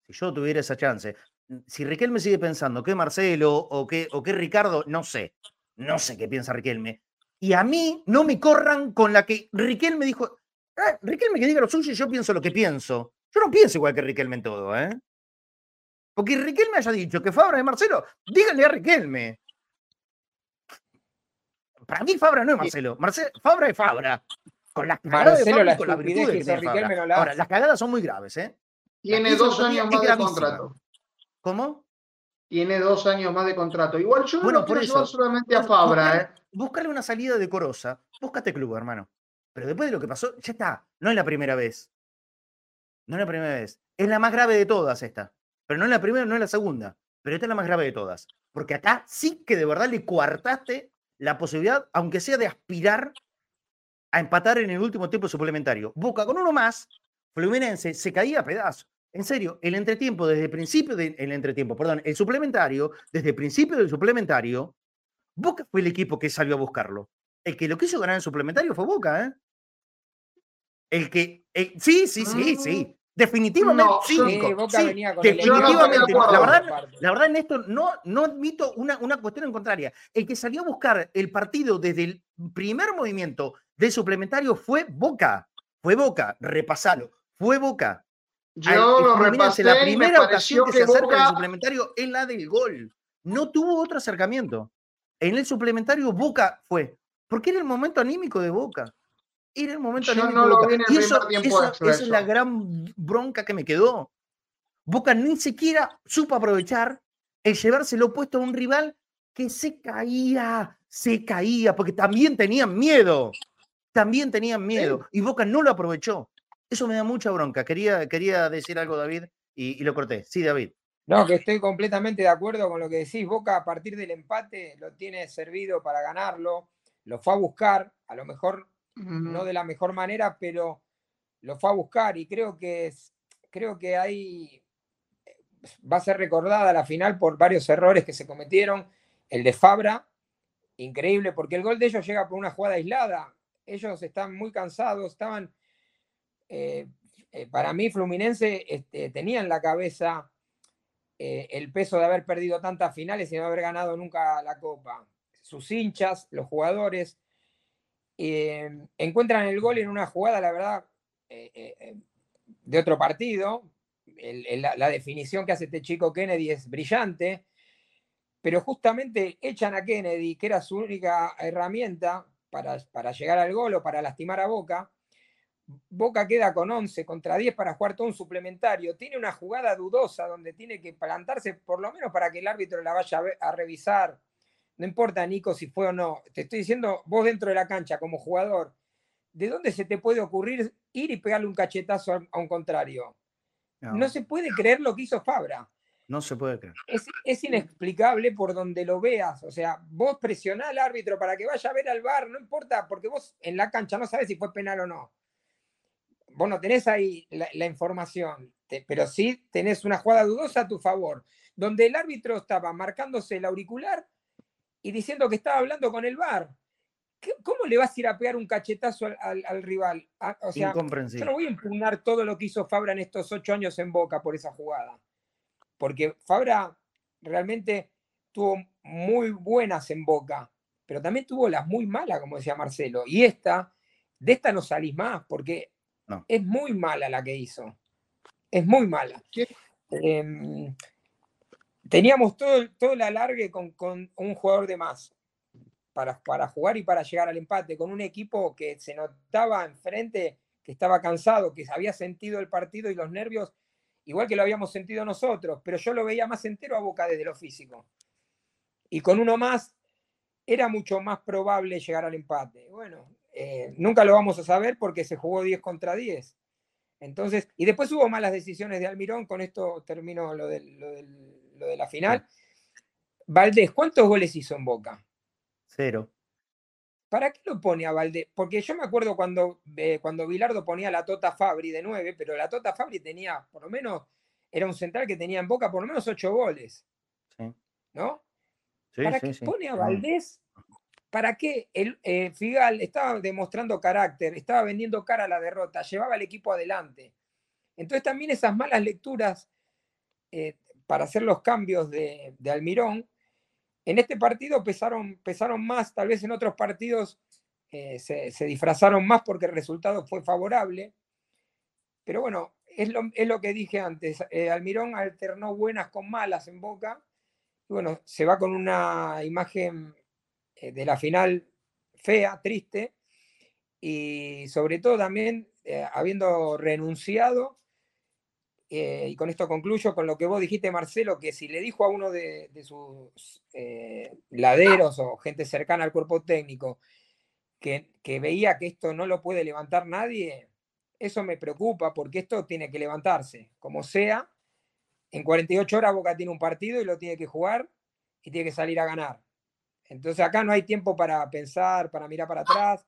Si yo tuviera esa chance. Si Riquelme sigue pensando que Marcelo o que, o que Ricardo, no sé. No sé qué piensa Riquelme. Y a mí no me corran con la que Riquelme dijo. Ah, Riquelme que diga lo suyo y yo pienso lo que pienso. Yo no pienso igual que Riquelme en todo, ¿eh? Porque Riquelme haya dicho que Fabra es Marcelo, díganle a Riquelme. Para mí Fabra no es Marcelo. Fabra es Fabra. Con las cagadas de Fabra con la virtud que Riquelme no la Ahora, las cagadas son muy graves, ¿eh? Tiene dos años más de contrato. ¿Cómo? Tiene dos años más de contrato. Igual yo no por eso, solamente a Fabra, ¿eh? Búscale una salida decorosa. Búscate club, hermano. Pero después de lo que pasó, ya está. No es la primera vez. No es la primera vez. Es la más grave de todas esta. Pero no es la primera, no es la segunda. Pero esta es la más grave de todas. Porque acá sí que de verdad le coartaste la posibilidad, aunque sea de aspirar a empatar en el último tiempo suplementario. Boca con uno más, Fluminense se caía a pedazos. En serio, el entretiempo, desde el principio del entretiempo, perdón, el suplementario, desde el principio del suplementario, Boca fue el equipo que salió a buscarlo. El que lo quiso ganar en suplementario fue Boca, ¿eh? El que. sí, sí, sí, sí. Definitivamente, No, sí, Sí, Nico, Boca sí, venía con el definitivamente. de la, verdad, la verdad, en esto no, no admito una, una cuestión en contraria. El que salió a buscar el partido desde el primer movimiento del suplementario fue Boca. Fue Boca, repasalo. Fue Boca. Yo Al- el lo repasé la primera ocasión que, que se acerca Boca- al suplementario es la del gol. No tuvo otro acercamiento. En el suplementario Boca fue, porque era el momento anímico de Boca. Era el momento Yo anímico no de Boca. Y eso, extra, esa es la gran bronca que me quedó. Boca ni siquiera supo aprovechar el llevárselo puesto a un rival que se caía, se caía, porque también tenían miedo. También tenían miedo. Y Boca no lo aprovechó. Eso me da mucha bronca. Quería, quería decir algo, David, y, y lo corté. Sí, David. No, que estoy completamente de acuerdo con lo que decís. Boca a partir del empate lo tiene servido para ganarlo, lo fue a buscar, a lo mejor no de la mejor manera, pero lo fue a buscar y creo que es- creo que ahí va a ser recordada la final por varios errores que se cometieron. El de Fabra, increíble, porque el gol de ellos llega por una jugada aislada. Ellos están muy cansados, estaban. Eh, eh, para mí, Fluminense este, tenía en la cabeza eh, el peso de haber perdido tantas finales y no haber ganado nunca la Copa. Sus hinchas, los jugadores, encuentran el gol en una jugada, la verdad, de otro partido. La, definición que hace este chico Kennedy es brillante, pero justamente echan a Kennedy, que era su única herramienta para llegar al gol o para lastimar a Boca. Boca queda con 11 contra 10 para jugar todo un suplementario. Tiene una jugada dudosa donde tiene que plantarse por lo menos para que el árbitro la vaya a, revisar. No importa, Nico, si fue o no. Te estoy diciendo, vos dentro de la cancha como jugador, ¿de dónde se te puede ocurrir ir y pegarle un cachetazo a- a un contrario? No, No se puede creer lo que hizo Fabra. no se puede creer. Es, es inexplicable por donde lo veas. O sea, vos presionás al árbitro para que vaya a ver al bar, no importa, porque vos en la cancha no sabes si fue penal o no. Vos no tenés ahí la, la información, te- pero sí tenés una jugada dudosa a tu favor, donde el árbitro estaba marcándose el auricular y diciendo que estaba hablando con el bar. ¿Cómo le vas a ir a pegar un cachetazo al, al- al rival? Ah, o sea, yo no voy a impugnar todo lo que hizo Fabra en estos ocho años en Boca por esa jugada. Porque Fabra realmente tuvo muy buenas en Boca, pero también tuvo las muy malas, como decía Marcelo. Y esta, de esta no salís más, porque No. es muy mala la que hizo. Es muy mala. Em, teníamos todo, el- todo el alargue con, con un jugador de más para, para jugar y para llegar al empate, con un equipo que se notaba enfrente, que estaba cansado, que había sentido el partido y los nervios, igual que lo habíamos sentido nosotros, pero yo lo veía más entero a boca desde lo físico. Y con uno más era mucho más probable llegar al empate. Bueno, eh, nunca lo vamos a saber porque se jugó 10 contra 10. Entonces, y después hubo malas decisiones de Almirón, con esto termino lo, del- lo del- lo de la final. Valdés, ¿cuántos goles hizo en Boca? Cero. ¿Para qué lo pone a Valdés? Porque yo me acuerdo cuando, eh, cuando Bilardo ponía a la Tota Fabri de 9, pero la Tota Fabri tenía, por lo menos, era un central que tenía en Boca por lo menos 8 goles, Sí, ¿no? sí, ¿Para sí, qué pone a Mm. Valdés? ¿Para qué? El, eh, Figal estaba demostrando carácter, estaba vendiendo cara a la derrota, llevaba al equipo adelante. Entonces también esas malas lecturas eh, para hacer los cambios de, Almirón, en este partido pesaron, pesaron más, tal vez en otros partidos eh, se, disfrazaron más porque el resultado fue favorable. Pero bueno, es lo, es lo que dije antes. eh, Almirón alternó buenas con malas en Boca. Bueno, se va con una imagen de la final fea, triste. Y sobre todo también eh, habiendo renunciado eh, y con esto concluyo con lo que vos dijiste, Marcelo, que si le dijo a uno de, de sus eh, laderos o gente cercana al cuerpo técnico que, que veía que esto no lo puede levantar nadie, eso me preocupa porque esto tiene que levantarse, como sea. En 48 horas Boca tiene un partido y lo tiene que jugar y tiene que salir a ganar. Entonces acá no hay tiempo para pensar, para mirar para atrás.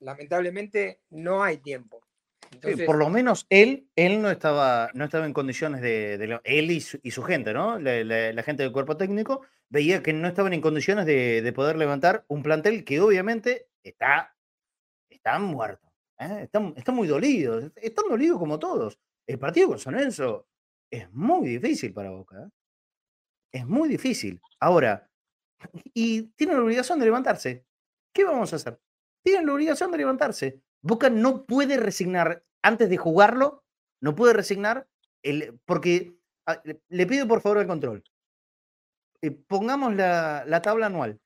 Lamentablemente no hay tiempo. Sí, Entonces, por lo menos él, él no estaba, no estaba en condiciones de, él y su, y su gente, ¿no? La, la- la gente del cuerpo técnico veía que no estaban en condiciones de, de poder levantar un plantel que obviamente está, está muerto, ¿eh? está, está muy dolido, están dolidos como todos. el partido con San Lorenzo es muy difícil para Boca. ¿eh? Es muy difícil. Ahora, y tienen la obligación de levantarse. ¿Qué vamos a hacer? Tienen la obligación de levantarse. Boca no puede resignar, antes de jugarlo, no puede resignar, el, porque ah, le pido por favor el control. Eh, pongamos la, la tabla anual,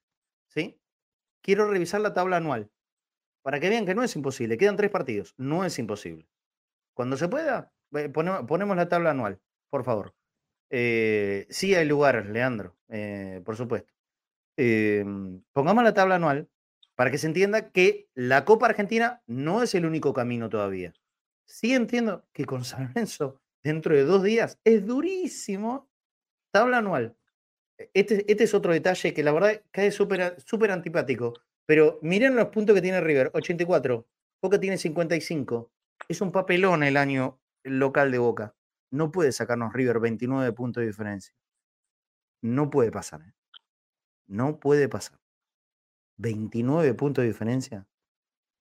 ¿sí? Quiero revisar la tabla anual para que vean que no es imposible. Quedan tres partidos, no es imposible. Cuando se pueda, ponemos, la tabla anual, por favor. Eh, sí hay lugares, Leandro, eh, por supuesto. Em, pongamos la tabla anual para que se entienda que la Copa Argentina no es el único camino todavía. Sí entiendo que con San Lorenzo, dentro de dos días, es durísimo. Tabla anual. E, este, este es otro detalle que la verdad cae súper antipático. Pero miren los puntos que tiene River, 84. Boca tiene 55. Es un papelón el año local de Boca. No puede sacarnos River 29 puntos de diferencia. No puede pasar. ¿eh? No puede pasar. 29 puntos de diferencia.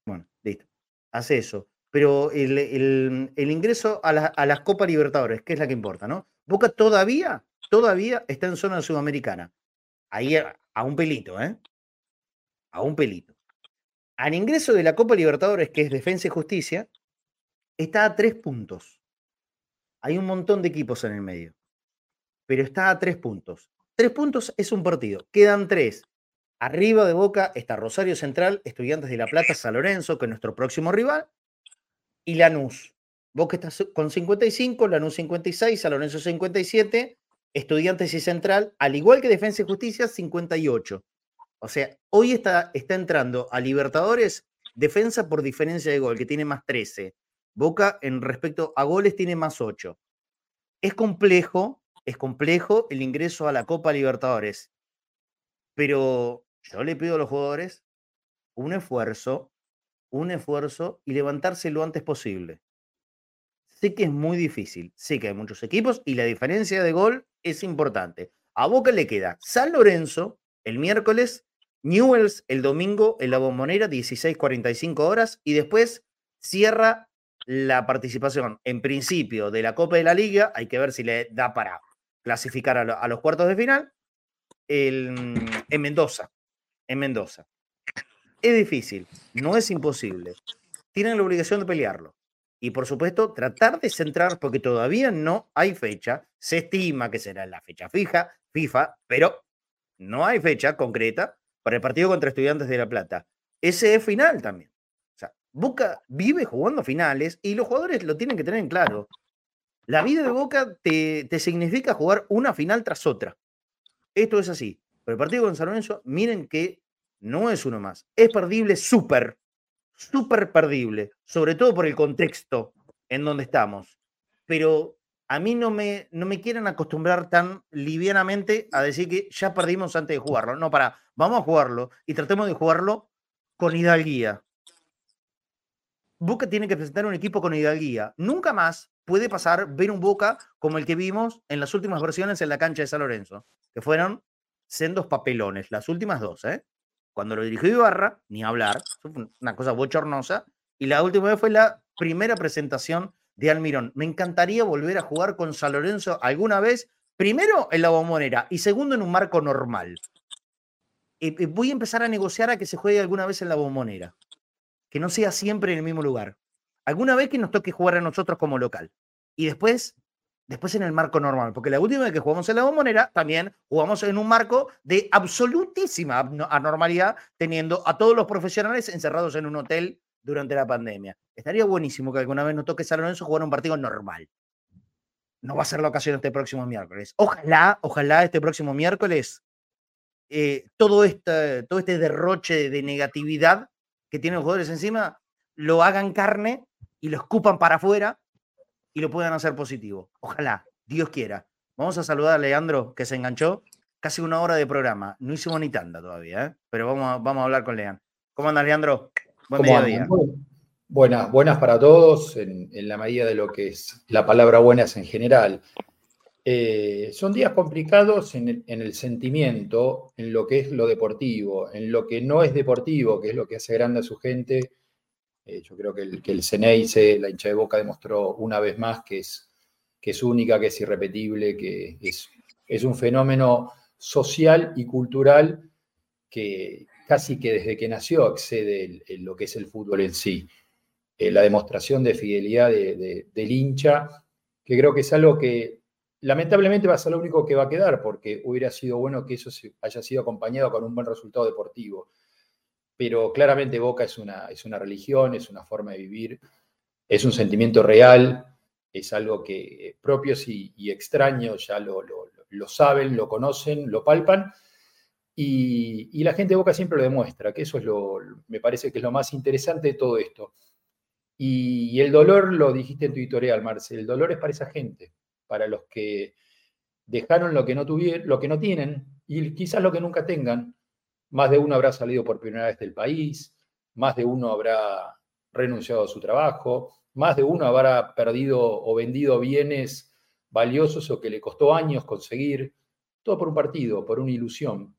Bueno, listo. Hace eso. Pero el, ingreso a, la, a las Copas Libertadores, que es la que importa, ¿no? Boca todavía, todavía está en zona sudamericana. Ahí a un pelito, ¿eh? A un pelito. Al ingreso de la Copa Libertadores, que es Defensa y Justicia, está a tres puntos. Hay un montón de equipos en el medio, pero está a tres puntos. Tres puntos es un partido. Quedan tres. Arriba de Boca está Rosario Central, Estudiantes de La Plata, San Lorenzo, que es nuestro próximo rival, y Lanús. Boca está con 55, Lanús 56, San Lorenzo 57, Estudiantes y Central, al igual que Defensa y Justicia, 58. O sea, hoy está, está entrando a Libertadores defensa por diferencia de gol, que tiene más 13. Boca en respecto a goles tiene más 8. Es complejo, es complejo el ingreso a la Copa Libertadores. Pero yo le pido a los jugadores un esfuerzo, un esfuerzo y levantarse lo antes posible. Sé que es muy difícil, sé que hay muchos equipos y la diferencia de gol es importante. A Boca le queda San Lorenzo el miércoles Newells el domingo en la bombonera, 16.45 horas, y después cierra la participación, en principio, de la Copa de la Liga. Hay que ver si le da para clasificar a, los cuartos de final en Mendoza. En Mendoza. Es difícil, no es imposible. Tienen la obligación de pelearlo. Y por supuesto, tratar de centrar, porque todavía no hay fecha. Se estima que será la fecha fija, FIFA, pero no hay fecha concreta para el partido contra Estudiantes de La Plata. Ese es final también. O sea, vive jugando finales y los jugadores lo tienen que tener en claro. La vida de Boca te, significa jugar una final tras otra. Esto es así. Pero el partido con San Lorenzo, miren que no es uno más. Es perdible súper, súper perdible, sobre todo por el contexto en donde estamos. Pero a mí no me, no me quieren acostumbrar tan livianamente a decir que ya perdimos antes de jugarlo. No, para, vamos a jugarlo y tratemos de jugarlo con hidalguía. Boca tiene que presentar un equipo con hidalguía. Nunca más puede pasar ver un Boca como el que vimos en las últimas versiones en la cancha de San Lorenzo, que fueron sendos papelones, las últimas dos, ¿eh? Cuando lo dirigió Ibarra, ni hablar, una cosa bochornosa, y la última vez fue la primera presentación de Almirón. Me encantaría volver a jugar con San Lorenzo alguna vez, primero en la bombonera y segundo en un marco normal. voy a empezar a negociar a que se juegue alguna vez en la bombonera, que no sea siempre en el mismo lugar. Alguna vez que nos toque jugar a nosotros como local. Y después, después en el marco normal, porque la última vez que jugamos en la bombonera, también jugamos en un marco de absolutísima anormalidad, teniendo a todos los profesionales encerrados en un hotel durante la pandemia. Estaría buenísimo que alguna vez nos toque San Lorenzo jugar un partido normal. No va a ser la ocasión este próximo miércoles. Ojalá, ojalá este próximo miércoles eh, todo, este, todo este derroche de negatividad que tienen los jugadores encima lo hagan carne y lo escupan para afuera y lo puedan hacer positivo. Ojalá, Dios quiera. Vamos a saludar a Leandro, que se enganchó. Casi una hora de programa. No hicimos ni tanta todavía, ¿eh? pero vamos a, vamos a hablar con Leandro. ¿Cómo andas, Leandro? Buenas, buenas para todos, en, la medida de lo que es la palabra buenas en general. Eh, son días complicados en el, sentimiento, en lo que es lo deportivo, en lo que no es deportivo, que es lo que hace grande a su gente, Eh, yo creo que el, que el Ceneice, la hincha de Boca, demostró una vez más que es, que es única, que es irrepetible, que es, es un fenómeno social y cultural que casi que desde que nació excede en lo que es el fútbol en sí. Eh, la demostración de fidelidad del hincha, que creo que es algo que lamentablemente va a ser lo único que va a quedar, porque hubiera sido bueno que eso haya sido acompañado con un buen resultado deportivo. Pero claramente Boca es una, es una religión, es una forma de vivir, es un sentimiento real, es algo que propios y, extraños ya lo, lo, saben, lo conocen, lo palpan. Y, la gente de Boca siempre lo demuestra, que eso es lo, me parece que es lo más interesante de todo esto. Y, y el dolor, lo dijiste en tu editorial, Marcel, el dolor es para esa gente para los que dejaron lo que no tuvieron, lo que no tienen y quizás lo que nunca tengan. Más de uno habrá salido por primera vez del país, más de uno habrá renunciado a su trabajo, más de uno habrá perdido o vendido bienes valiosos o que le costó años conseguir, todo por un partido, por una ilusión.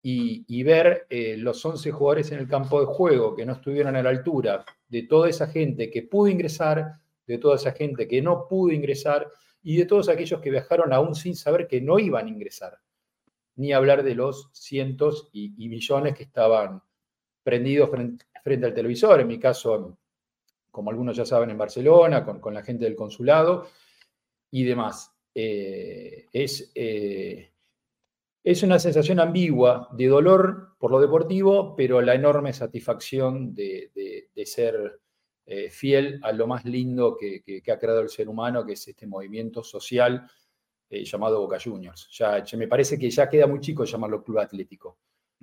Y, ver eh, los 11 jugadores en el campo de juego que no estuvieron a la altura de toda esa gente que pudo ingresar, de toda esa gente que no pudo ingresar, y de todos aquellos que viajaron aún sin saber que no iban a ingresar, ni hablar de los cientos y, millones que estaban prendidos frente, al televisor, en mi caso, como algunos ya saben, en Barcelona, con, la gente del consulado y demás. Eh, es, eh, es una sensación ambigua de dolor por lo deportivo, pero la enorme satisfacción de ser eh, fiel a lo más lindo que, ha creado el ser humano, que es este movimiento social eh, llamado Boca Juniors. Ya, me parece que ya queda muy chico llamarlo club atlético.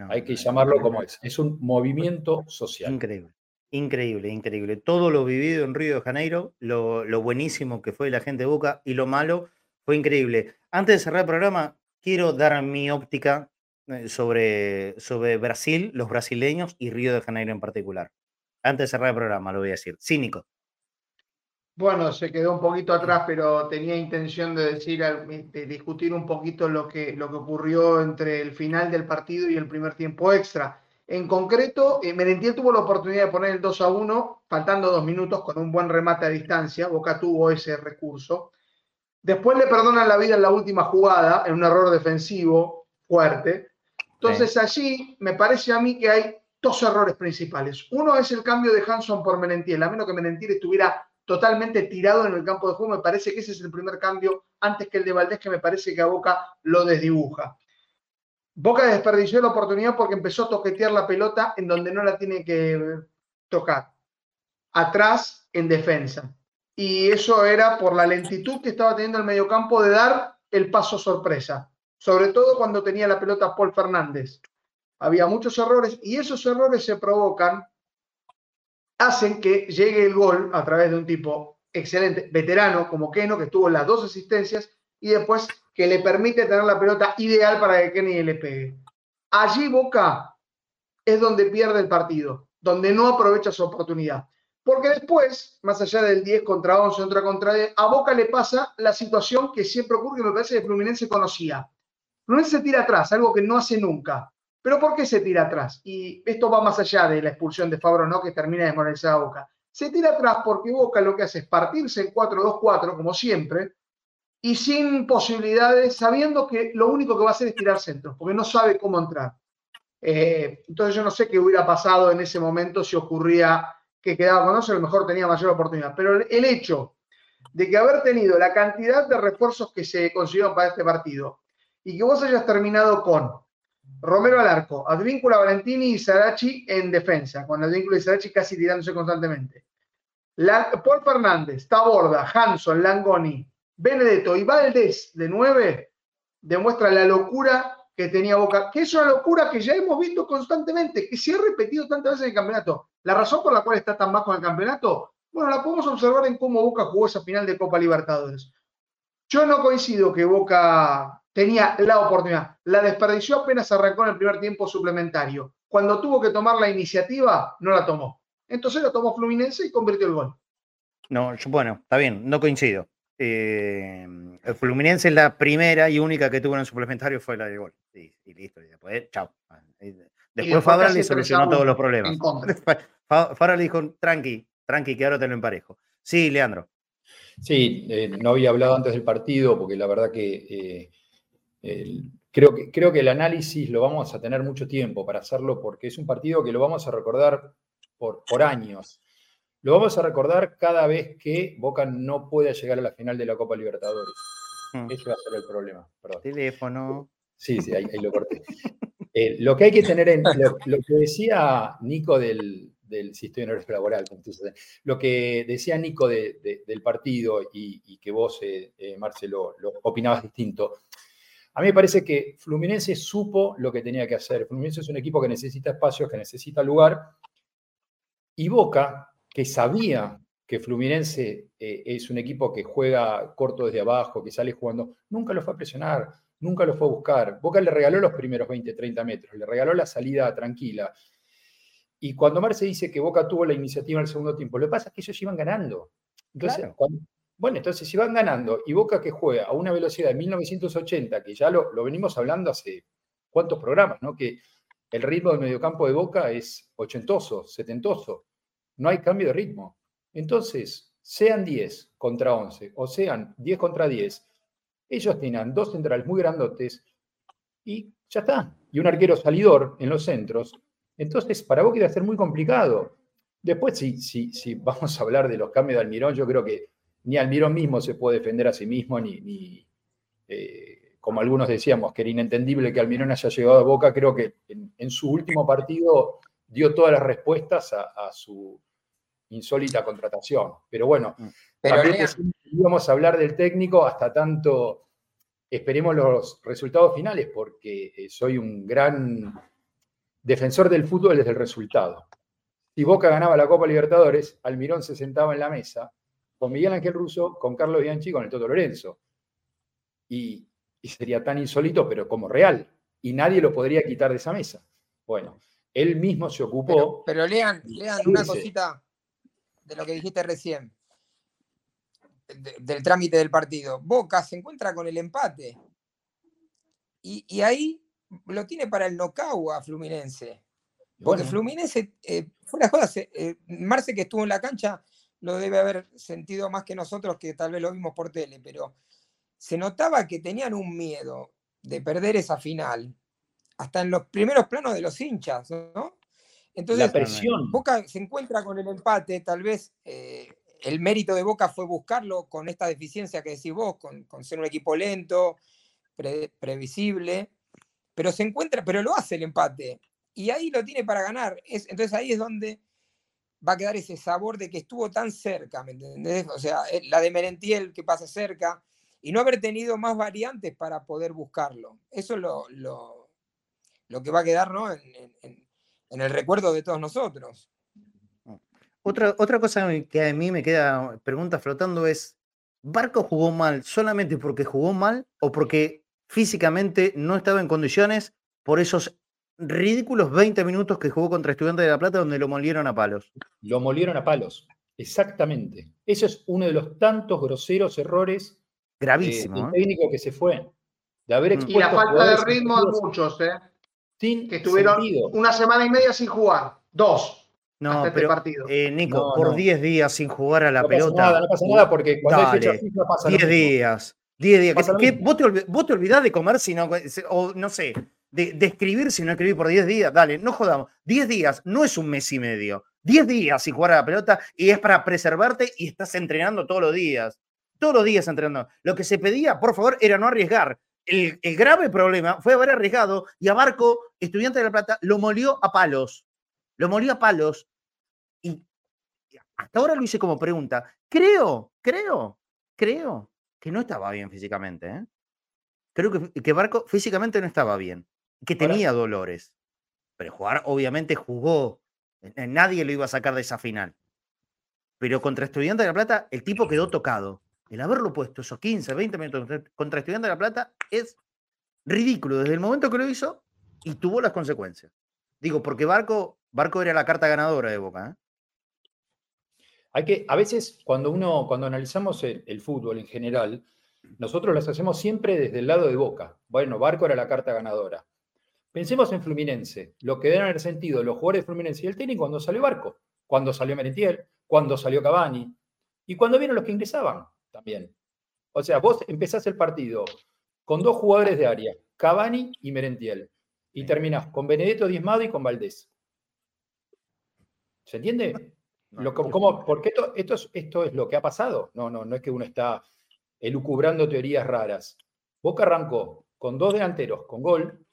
Hay que llamarlo como es. Es un movimiento social. Increíble. Increíble, increíble. Todo lo vivido en Río de Janeiro, lo, buenísimo que fue la gente de Boca y lo malo fue increíble. Antes de cerrar el programa, quiero dar mi óptica eh, sobre, sobre Brasil, los brasileños y Río de Janeiro en particular. Antes de cerrar el programa, lo voy a decir. Cínico. Bueno, se quedó un poquito atrás, pero tenía intención de decir, de discutir un poquito lo que, lo que ocurrió entre el final del partido y el primer tiempo extra. En concreto, eh, Merentiel tuvo la oportunidad de poner el 2 a 1, faltando dos minutos con un buen remate a distancia. Boca tuvo ese recurso. Después le perdonan la vida en la última jugada, en un error defensivo fuerte. Entonces allí me parece a mí que hay dos errores principales. Uno es el cambio de Hanson por Menentiel. A menos que Menentiel estuviera totalmente tirado en el campo de juego, me parece que ese es el primer cambio antes que el de Valdés, que me parece que a Boca lo desdibuja. Boca desperdició la oportunidad porque empezó a toquetear la pelota en donde no la tiene que tocar. Atrás, en defensa. Y eso era por la lentitud que estaba teniendo el mediocampo de dar el paso sorpresa. Sobre todo cuando tenía la pelota Paul Fernández había muchos errores y esos errores se provocan, hacen que llegue el gol a través de un tipo excelente, veterano como Keno, que tuvo las dos asistencias y después que le permite tener la pelota ideal para que Kenny le pegue. Allí Boca es donde pierde el partido, donde no aprovecha su oportunidad. Porque después, más allá del 10 contra 11, otra contra 10, a Boca le pasa la situación que siempre ocurre, que me parece que Fluminense conocía. Fluminense se tira atrás, algo que no hace nunca. Pero ¿por qué se tira atrás? Y esto va más allá de la expulsión de Fabro, ¿no? Que termina desmoralizada a Boca. Se tira atrás porque Boca lo que hace es partirse en 4-2-4, como siempre, y sin posibilidades, sabiendo que lo único que va a hacer es tirar centros, porque no sabe cómo entrar. Eh, entonces yo no sé qué hubiera pasado en ese momento si ocurría que quedaba con a lo mejor tenía mayor oportunidad. Pero el hecho de que haber tenido la cantidad de refuerzos que se consiguieron para este partido y que vos hayas terminado con Romero al arco, Advíncula, Valentini y Sarachi en defensa, con Advíncula y Sarachi casi tirándose constantemente. Paul Fernández, Taborda, Hanson, Langoni, Benedetto y Valdés de 9 demuestra la locura que tenía Boca, que es una locura que ya hemos visto constantemente, que se ha repetido tantas veces en el campeonato. La razón por la cual está tan bajo en el campeonato, bueno, la podemos observar en cómo Boca jugó esa final de Copa Libertadores. Yo no coincido que Boca tenía la oportunidad. La desperdició apenas arrancó en el primer tiempo suplementario. Cuando tuvo que tomar la iniciativa, no la tomó. Entonces la tomó Fluminense y convirtió el gol. No, bueno, está bien, no coincido. Eh, el Fluminense la primera y única que tuvo en el suplementario fue la de gol. Y, listo, y después, chao. Después Fabra le solucionó todos los problemas. Fabra le dijo, tranqui, tranqui, que ahora te lo emparejo. Sí, Leandro. Sí, eh, no había hablado antes del partido porque la verdad que eh, creo, que creo que el análisis lo vamos a tener mucho tiempo para hacerlo porque es un partido que lo vamos a recordar por, por años. Lo vamos a recordar cada vez que Boca no pueda llegar a la final de la Copa Libertadores. Mm. Ese va a ser el problema. Teléfono. Sí, sí, ahí, lo corté. Eh, lo que hay que tener en. Lo, que decía Nico del. del si estoy en horario laboral, lo que decía Nico del partido y, que vos, eh, eh, Marcelo, lo opinabas distinto. A mí me parece que Fluminense supo lo que tenía que hacer. Fluminense es un equipo que necesita espacios, que necesita lugar. Y Boca que sabía que Fluminense eh, es un equipo que juega corto desde abajo, que sale jugando, nunca lo fue a presionar, nunca lo fue a buscar. Boca le regaló los primeros 20, 30 metros, le regaló la salida tranquila. Y cuando Marce dice que Boca tuvo la iniciativa en el segundo tiempo, lo que pasa es que ellos iban ganando. Entonces, bueno, entonces si van ganando y Boca que juega a una velocidad de 1980, que ya lo, lo venimos hablando hace cuántos programas, ¿no? Que el ritmo del mediocampo de Boca es ochentoso, setentoso no hay cambio de ritmo. Entonces, sean 10 contra 11 o sean 10 contra 10, ellos tienen dos centrales muy grandotes y ya está. Y un arquero salidor en los centros. Entonces, para vos quiere ser muy complicado. Después, si, si, si vamos a hablar de los cambios de Almirón, yo creo que ni Almirón mismo se puede defender a sí mismo, ni, eh, como algunos decíamos, que era inentendible que Almirón haya llegado a Boca. Creo que en, su último partido dio todas las respuestas a su insólita contratación. Pero bueno, mm. Pero íbamos a hablar del técnico hasta tanto esperemos los resultados finales, porque eh, soy un gran defensor del fútbol desde el resultado. Si Boca ganaba la Copa Libertadores, Almirón se sentaba en la mesa con Miguel Ángel Russo, con Carlos Bianchi y con el Toto Lorenzo. Y, sería tan insólito, pero como real. Y nadie lo podría quitar de esa mesa. Bueno, él mismo se ocupó. Pero, lean, lean una cosita de lo que dijiste recién, del trámite del partido. Boca se encuentra con el empate. Y, ahí lo tiene para el nocao a Fluminense. Porque Fluminense, eh, fuera de eh, Marce que estuvo en la cancha lo debe haber sentido más que nosotros, que tal vez lo vimos por tele, pero se notaba que tenían un miedo de perder esa final, hasta en los primeros planos de los hinchas, ¿no? Entonces, la presión. Boca se encuentra con el empate, tal vez eh, el mérito de Boca fue buscarlo con esta deficiencia que decís vos, con, ser un equipo lento, previsible, pero se encuentra, pero lo hace el empate. Y ahí lo tiene para ganar. entonces ahí es donde va a quedar ese sabor de que estuvo tan cerca, ¿me entendés? O sea, eh, la de Merentiel que pasa cerca, y no haber tenido más variantes para poder buscarlo. Eso es lo, lo, que va a quedar, en, en el recuerdo de todos nosotros. Otra, otra cosa que a mí me queda pregunta flotando es, ¿Barco jugó mal solamente porque jugó mal o porque físicamente no estaba en condiciones por esos ridículos 20 minutos que jugó contra Estudiantes de La Plata donde lo molieron a palos? Lo molieron a palos, exactamente. Ese es uno de los tantos groseros errores Gravísimo. del ¿eh? técnico que se fue. De haber mm. y la falta de ritmo de muchos, ¿eh? que estuvieron una semana y media sin jugar. Dos. No, este pero, partido. Eh, Nico, por 10 días sin jugar a la no pelota. Pasa nada, no pasa nada porque cuando hay fecha pasa 10 días. 10 días. ¿Vos, te ¿Vos, te olvidás de comer si no, o no sé, de, escribir si no escribís por 10 días? Dale, no jodamos. 10 días no es un mes y medio. 10 días sin jugar a la pelota y es para preservarte y estás entrenando todos los días. Todos los días entrenando. Lo que se pedía, por favor, era no arriesgar el, grave problema fue haber arriesgado y a Barco, estudiante de La Plata, lo molió a palos. Lo molió a palos. Y hasta ahora lo hice como pregunta. Creo, creo, creo que no estaba bien físicamente. ¿eh? Creo que, que, Barco físicamente no estaba bien. Que tenía dolores. Pero jugar, obviamente, jugó. Nadie lo iba a sacar de esa final. Pero contra Estudiante de La Plata, el tipo quedó tocado el haberlo puesto esos 15, 20 minutos contra Estudiantes de La Plata es ridículo desde el momento que lo hizo y tuvo las consecuencias. Digo, porque Barco, Barco era la carta ganadora de Boca. ¿eh? Hay que, a veces, cuando uno, cuando analizamos el, fútbol en general, nosotros las hacemos siempre desde el lado de Boca. Bueno, Barco era la carta ganadora. Pensemos en Fluminense, lo que deben haber sentido los jugadores de Fluminense y el técnico cuando salió Barco, cuando salió Merentiel, cuando salió Cavani y cuando vieron los que ingresaban también. O sea, vos empezás el partido con dos jugadores de área, Cavani y Merentiel, y terminás con Benedetto Diezmado y con Valdés. ¿Se entiende? Lo, como, porque esto, esto, es, esto es lo que ha pasado. No, no, no es que uno está elucubrando teorías raras. Boca arrancó con dos delanteros con gol,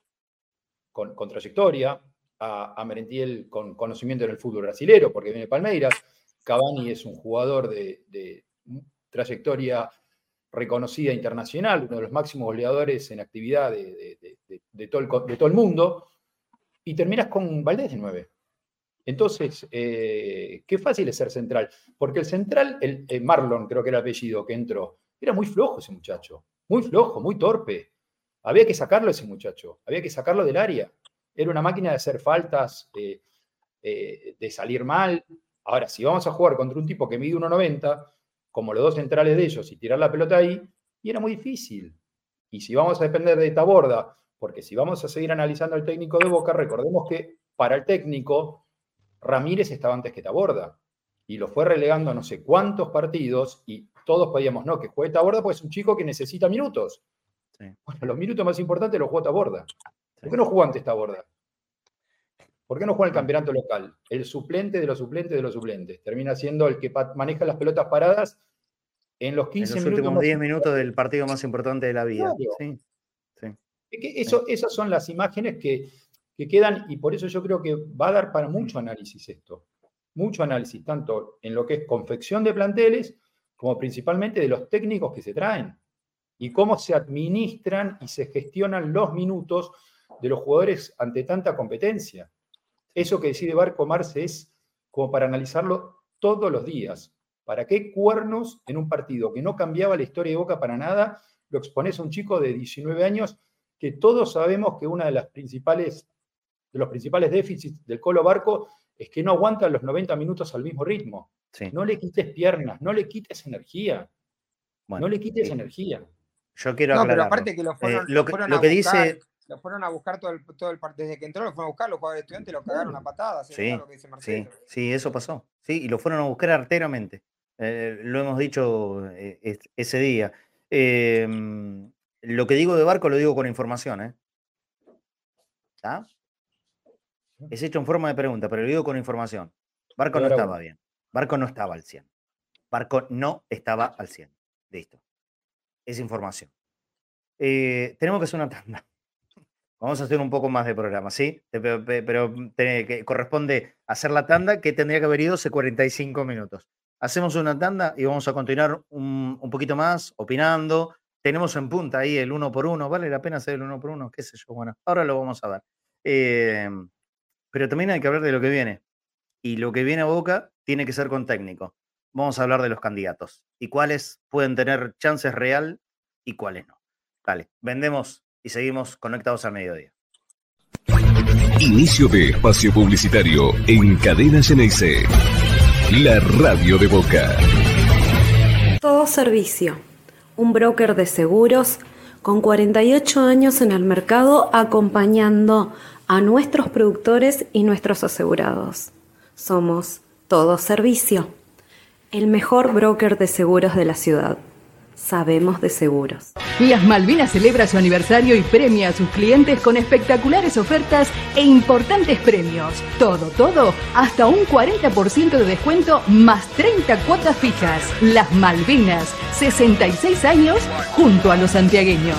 con, trayectoria, a, Merentiel con conocimiento en el fútbol brasilero, porque viene Palmeiras. Cavani es un jugador de, trayectoria reconocida internacional, uno de los máximos goleadores en actividad de, todo, el, el mundo, y terminas con Valdés de 9. Entonces, eh, qué fácil es ser central, porque el central, el, Marlon creo que era el apellido que entró, era muy flojo ese muchacho, muy flojo, muy torpe. Había que sacarlo ese muchacho, había que sacarlo del área. Era una máquina de hacer faltas, eh, de salir mal. Ahora, si vamos a jugar contra un tipo que mide 1,90, como los dos centrales de ellos, y tirar la pelota ahí, y era muy difícil. Y si vamos a depender de esta borda, porque si vamos a seguir analizando al técnico de Boca, recordemos que para el técnico, Ramírez estaba antes que Taborda. Y lo fue relegando a no sé cuántos partidos, y todos podíamos, no, que juegue Taborda porque es un chico que necesita minutos. Bueno, los minutos más importantes los jugó Taborda. ¿Por qué no jugó antes Taborda? ¿Por qué no juega el campeonato local? El suplente de los suplentes de los suplentes. Termina siendo el que maneja las pelotas paradas en los 15 en los últimos 10 minutos del partido más importante de la vida. Sí, eso, esas son las imágenes que, que quedan y por eso yo creo que va a dar para mucho análisis esto. Mucho análisis, tanto en lo que es confección de planteles como principalmente de los técnicos que se traen y cómo se administran y se gestionan los minutos de los jugadores ante tanta competencia. Eso que decide Barco Marce es como para analizarlo todos los días. ¿Para qué cuernos en un partido que no cambiaba la historia de Boca para nada lo expones a un chico de 19 años que todos sabemos que una de las principales de los principales déficits del Colo Barco es que no aguanta los 90 minutos al mismo ritmo. No le quites piernas, no le quites energía. no le quites energía. Yo quiero no, pero aparte que lo fueron, eh, lo, que, a dice... Lo fueron a buscar todo el, todo el desde que entró, lo fueron a buscar, los jugadores de estudiantes lo cagaron a patadas. Sí, sí, sí, eso pasó. Sí, y lo fueron a buscar arteramente. Eh, lo hemos dicho eh, ese día. Em, lo que digo de Barco lo digo con información, ¿eh? ¿Está? Es hecho en forma de pregunta, pero lo digo con información. Barco no estaba bien. Barco no estaba al 100. Barco no estaba al 100. Listo es información. Eh, tenemos que hacer una tanda. Vamos a hacer un poco más de programa, ¿sí? Pero, mm, que corresponde hacer la tanda que tendría que haber ido hace 45 minutos. Hacemos una tanda y vamos a continuar un, poquito más opinando. Tenemos en punta ahí el uno por uno. ¿Vale la pena hacer el uno por uno? ¿Qué sé yo? Bueno, ahora lo vamos a ver. Em, pero también hay que hablar de lo que viene. Y lo que viene a Boca tiene que ser con técnico vamos a hablar de los candidatos y cuáles pueden tener chances real y cuáles no. Vale, vendemos y seguimos conectados al mediodía. Inicio de espacio publicitario en Cadena Ceneice. La radio de Boca. Todo servicio. Un broker de seguros con 48 años en el mercado acompañando a nuestros productores y nuestros asegurados. Somos Todo Servicio el mejor broker de seguros de la ciudad. Sabemos de seguros. Las Malvinas celebra su aniversario y premia a sus clientes con espectaculares ofertas e importantes premios. Todo, todo, hasta un 40% de descuento más 30 cuotas fijas. Las Malvinas, 66 años junto a los santiagueños.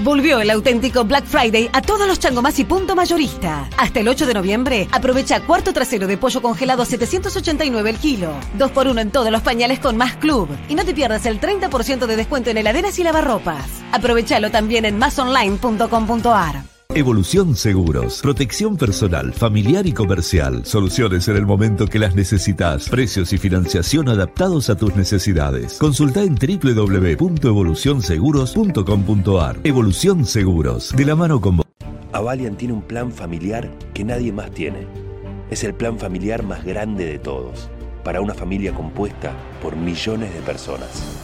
Volvió el auténtico Black Friday a todos los changomás y punto mayorista. Hasta el 8 de noviembre, aprovecha cuarto trasero de pollo congelado a 789 el kilo. 2 por 1 en todos los pañales con Más Club. Y no te pierdas el 30% de descuento en heladeras y lavarropas. Aprovechalo también en masonline.com.ar. Evolución Seguros. Protección personal, familiar y comercial. Soluciones en el momento que las necesitas. Precios y financiación adaptados a tus necesidades. Consulta en www.evolucionseguros.com.ar. Evolución Seguros. De la mano con vos. Avalian tiene un plan familiar que nadie más tiene. Es el plan familiar más grande de todos. Para una familia compuesta por millones de personas.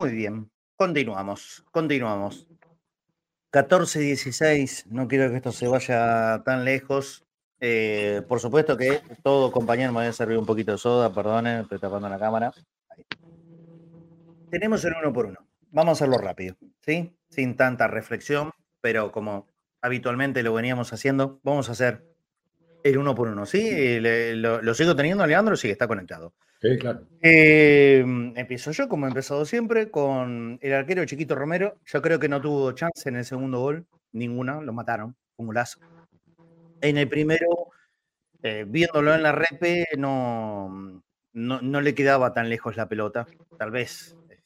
Muy bien, continuamos, continuamos. 14-16, no quiero que esto se vaya tan lejos. Eh, por supuesto que todo compañero me voy a servir un poquito de soda, perdonen, estoy tapando la cámara. Tenemos el uno por uno. Vamos a hacerlo rápido, ¿sí? Sin tanta reflexión, pero como habitualmente lo veníamos haciendo, vamos a hacer el uno por uno, ¿sí? Le- lo, lo sigo teniendo, Leandro, sí, está conectado. Sí, claro. Eh, empiezo yo, como he empezado siempre, con el arquero Chiquito Romero. Yo creo que no tuvo chance en el segundo gol, ninguna, lo mataron, un golazo. En el primero, eh, viéndolo en la repe, no, no, le quedaba tan lejos la pelota. Tal vez eh,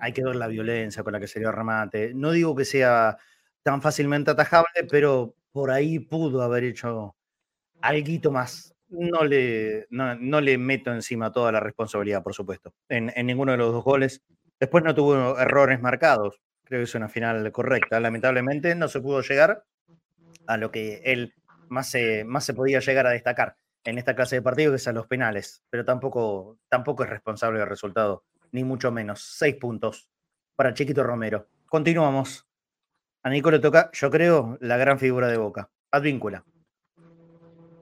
hay que ver la violencia con la que se el remate. No digo que sea tan fácilmente atajable, pero por ahí pudo haber hecho algo más. No le, no, no le meto encima toda la responsabilidad, por supuesto, en, en ninguno de los dos goles. Después no tuvo errores marcados. Creo que es una final correcta. Lamentablemente no se pudo llegar a lo que él más se, más se podía llegar a destacar en esta clase de partido, que es a los penales. Pero tampoco, tampoco es responsable del resultado, ni mucho menos. Seis puntos para Chiquito Romero. Continuamos. A Nico le toca, yo creo, la gran figura de Boca. Advíncula.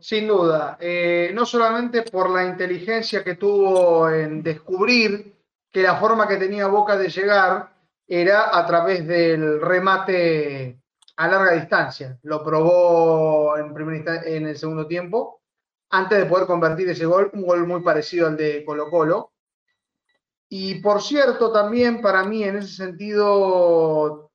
Sin duda, eh, no solamente por la inteligencia que tuvo en descubrir que la forma que tenía Boca de llegar era a través del remate a larga distancia. Lo probó en, el segundo tiempo, antes de poder convertir ese gol, un gol muy parecido al de Colo Colo. Y por cierto, también para mí en ese sentido,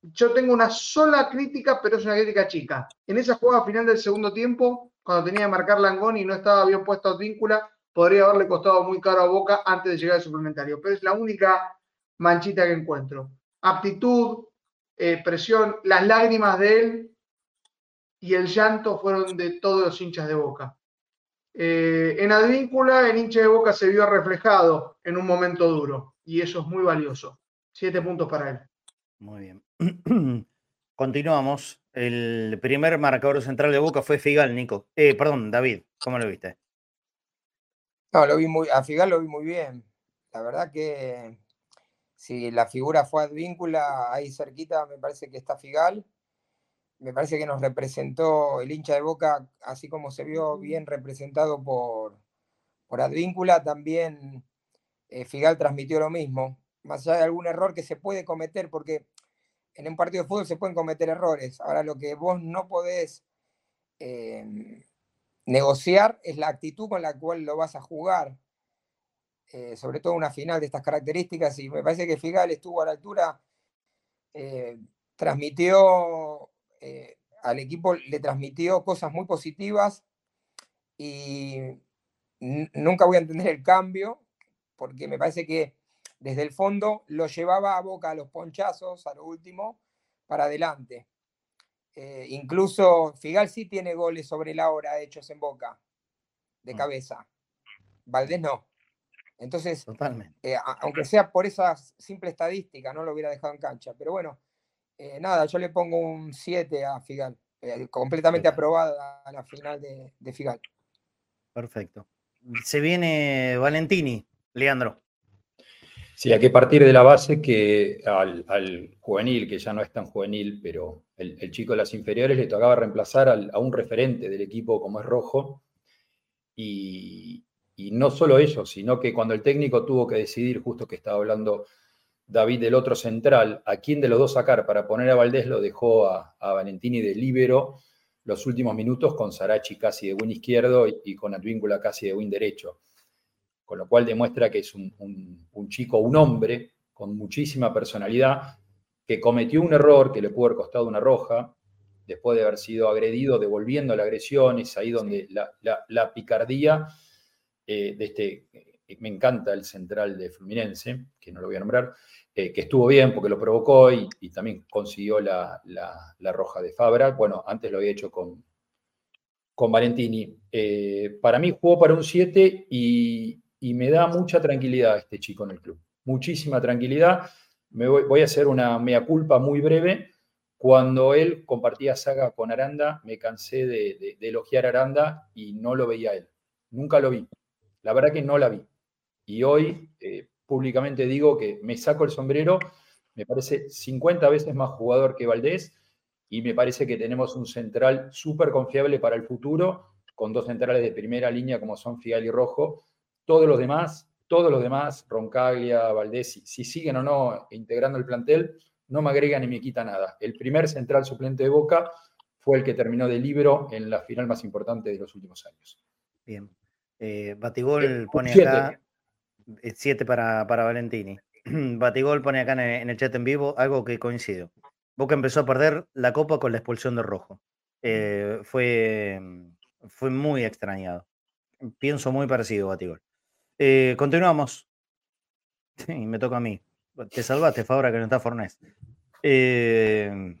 yo tengo una sola crítica, pero es una crítica chica. En esa jugada final del segundo tiempo, cuando tenía que marcar Langoni y no estaba bien puesto a víncula, podría haberle costado muy caro a Boca antes de llegar al suplementario. Pero es la única manchita que encuentro. Aptitud, eh, presión, las lágrimas de él y el llanto fueron de todos los hinchas de Boca. Eh, en Advíncula, el hincha de Boca se vio reflejado en un momento duro y eso es muy valioso. Siete puntos para él. Muy bien. Continuamos. El primer marcador central de Boca fue Figal, Nico. Eh, perdón, David, ¿cómo lo viste? No, lo vi muy, a Figal lo vi muy bien. La verdad que si la figura fue Advíncula, ahí cerquita me parece que está Figal. Me parece que nos representó el hincha de Boca, así como se vio bien representado por, por Advíncula, también eh, Figal transmitió lo mismo. Más allá de algún error que se puede cometer, porque en un partido de fútbol se pueden cometer errores. Ahora lo que vos no podés eh, negociar es la actitud con la cual lo vas a jugar. Eh, sobre todo una final de estas características, y me parece que Figal estuvo a la altura, eh, transmitió eh, al equipo, le transmitió cosas muy positivas y nunca voy a entender el cambio, porque me parece que desde el fondo lo llevaba a boca a los ponchazos, a lo último, para adelante. Eh, incluso Figal sí tiene goles sobre la hora hechos en boca, de mm. cabeza. Valdés no. Entonces, eh, aunque sea por esa simple estadística, no lo hubiera dejado en cancha. Pero bueno, eh, nada, yo le pongo un 7 a Figal. completamente aprobada a la final de, de Figal. Perfecto. Se viene Valentini, Leandro. Sí, hay que partir de la base que al, juvenil, que ya no es tan juvenil, pero el, chico de las inferiores le tocaba reemplazar a un referente del equipo como es Rojo. Y, no solo eso, sino que cuando el técnico tuvo que decidir, justo que estaba hablando David del otro central, a quién de los dos sacar para poner a Valdés, lo dejó a, Valentini de líbero los últimos minutos con Sarachi casi de win izquierdo y, y con Advíncula casi de win derecho con lo cual demuestra que es un, chico, un hombre con muchísima personalidad, que cometió un error que le pudo haber costado una roja, después de haber sido agredido, devolviendo la agresión, es ahí donde la, picardía eh, de este, eh, me encanta el central de Fluminense, que no lo voy a nombrar, eh, que estuvo bien porque lo provocó y, también consiguió la, roja de Fabra. Bueno, antes lo había hecho con, con Valentini. para mí jugó para un 7 y, y me da mucha tranquilidad este chico en el club. Muchísima tranquilidad. Me voy, a hacer una mea culpa muy breve. Cuando él compartía saga con Aranda, me cansé de, elogiar a Aranda y no lo veía él. Nunca lo vi. La verdad que no la vi. Y hoy eh, públicamente digo que me saco el sombrero. Me parece 50 veces más jugador que Valdés y me parece que tenemos un central súper confiable para el futuro, con dos centrales de primera línea como son Figal y Rojo, todos los demás, todos los demás, Roncaglia, Valdés, si, siguen o no integrando el plantel, no me agrega ni me quita nada. El primer central suplente de Boca fue el que terminó de libro en la final más importante de los últimos años. Bien. Eh, Batigol eh, pone acá 7 para, para Valentini. Batigol pone acá en el, chat en vivo algo que coincido. Boca empezó a perder la copa con la expulsión de Rojo. Eh, fue, fue muy extrañado. Pienso muy parecido, Batigol. Eh, continuamos. Sí, me toca a mí. Te salvaste, Fabra, que no está Fornés. Eh,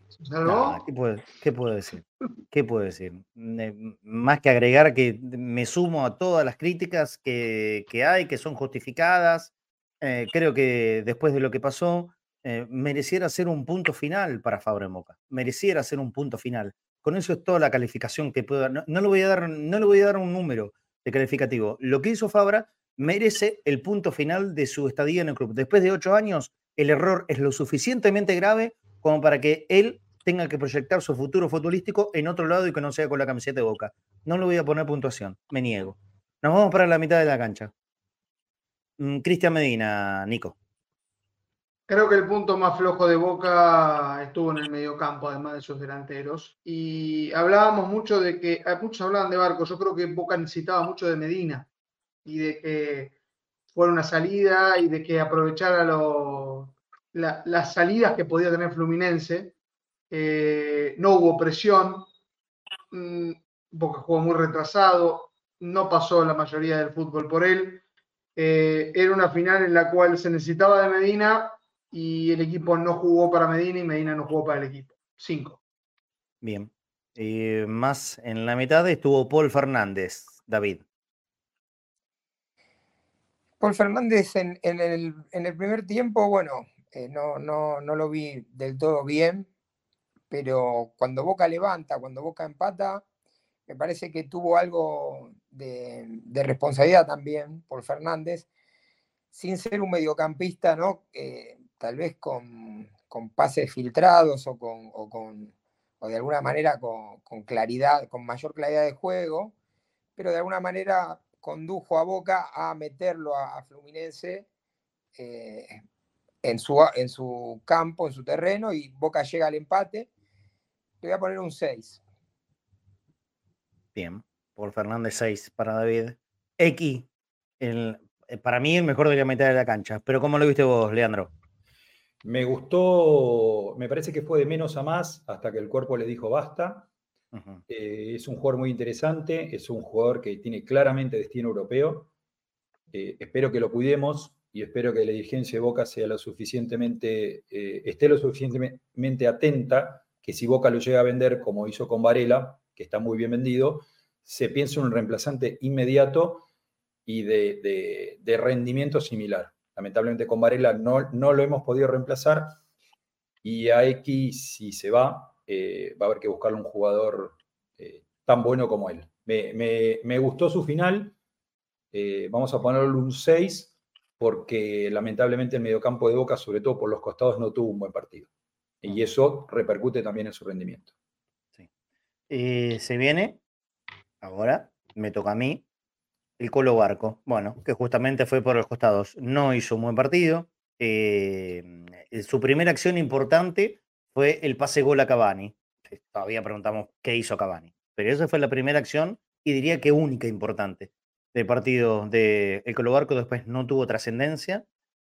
¿qué, puedo, decir? ¿Qué puedo decir? más que agregar que me sumo a todas las críticas que, hay, que son justificadas. Eh, creo que después de lo que pasó, mereciera ser un punto final para Fabra en Boca. Mereciera ser un punto final. Con eso es toda la calificación que puedo dar. No, no, le voy a dar. no le voy a dar un número de calificativo. Lo que hizo Fabra merece el punto final de su estadía en el club. Después de ocho años, el error es lo suficientemente grave como para que él tenga que proyectar su futuro futbolístico en otro lado y que no sea con la camiseta de boca. No le voy a poner puntuación, me niego. Nos vamos para la mitad de la cancha. Mm, Cristian Medina, Nico. Creo que el punto más flojo de Boca estuvo en el mediocampo, además de sus delanteros. Y hablábamos mucho de que, eh, muchos hablaban de Barco, yo creo que Boca necesitaba mucho de Medina y de que fuera una salida y de que aprovechara las salidas que podía tener Fluminense. Eh, no hubo presión, mm, porque jugó muy retrasado, no pasó la mayoría del fútbol por él. Eh, era una final en la cual se necesitaba de Medina y el equipo no jugó para Medina y Medina no jugó para el equipo. Cinco. Bien. Eh, más en la mitad estuvo Paul Fernández, David. Paul Fernández en, el, primer tiempo, bueno, eh, no, no, no, lo vi del todo bien, pero cuando Boca levanta, cuando Boca empata, me parece que tuvo algo de, responsabilidad también por Fernández, sin ser un mediocampista, ¿no? tal vez con, pases filtrados o con, con o de alguna manera con, con, claridad, con mayor claridad de juego, pero de alguna manera condujo a Boca a meterlo a, Fluminense eh, en, su, en su campo, en su terreno, y Boca llega al empate. Le voy a poner un 6. Bien, por Fernández 6 para David. X, el, eh, para mí el mejor de la mitad de la cancha. Pero ¿cómo lo viste vos, Leandro? Me gustó, me parece que fue de menos a más hasta que el cuerpo le dijo basta. Eh, es un jugador muy interesante, es un jugador que tiene claramente destino europeo. Eh, espero que lo cuidemos y espero que la dirigencia de Boca sea lo suficientemente, eh, esté lo suficientemente atenta que si Boca lo llega a vender como hizo con Varela, que está muy bien vendido, se piense en un reemplazante inmediato y de, rendimiento similar. Lamentablemente con Varela no, no, lo hemos podido reemplazar y a X, si se va, eh, va a haber que buscarle un jugador eh, tan bueno como él. Me, gustó su final, eh, vamos a ponerle un 6, porque lamentablemente el mediocampo de Boca, sobre todo por los costados, no tuvo un buen partido. Y eso repercute también en su rendimiento. se viene, ahora me toca a mí, el Colo Barco. Bueno, que justamente fue por los costados. No hizo un buen partido. su primera acción importante fue el pase gol a Cavani. Todavía preguntamos qué hizo Cavani. Pero esa fue la primera acción y diría que única importante del partido de El Colobarco. Después no tuvo trascendencia.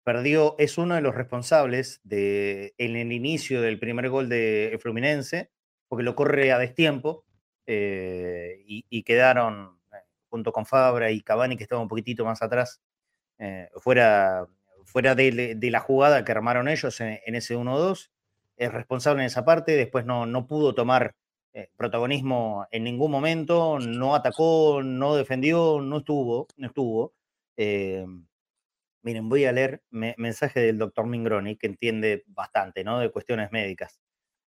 Perdió, es uno de los responsables en el inicio del primer gol de Fluminense, porque lo corre a destiempo eh, y, quedaron eh, junto con Fabra y Cavani, que estaba un poquitito más atrás, eh, fuera, fuera de, la jugada que armaron ellos en, en ese 1-2 es responsable en esa parte, después no, no pudo tomar eh, protagonismo en ningún momento, no atacó, no defendió, no estuvo, no estuvo. Eh, miren, voy a leer mensaje del doctor Mingroni, que entiende bastante ¿no? de cuestiones médicas.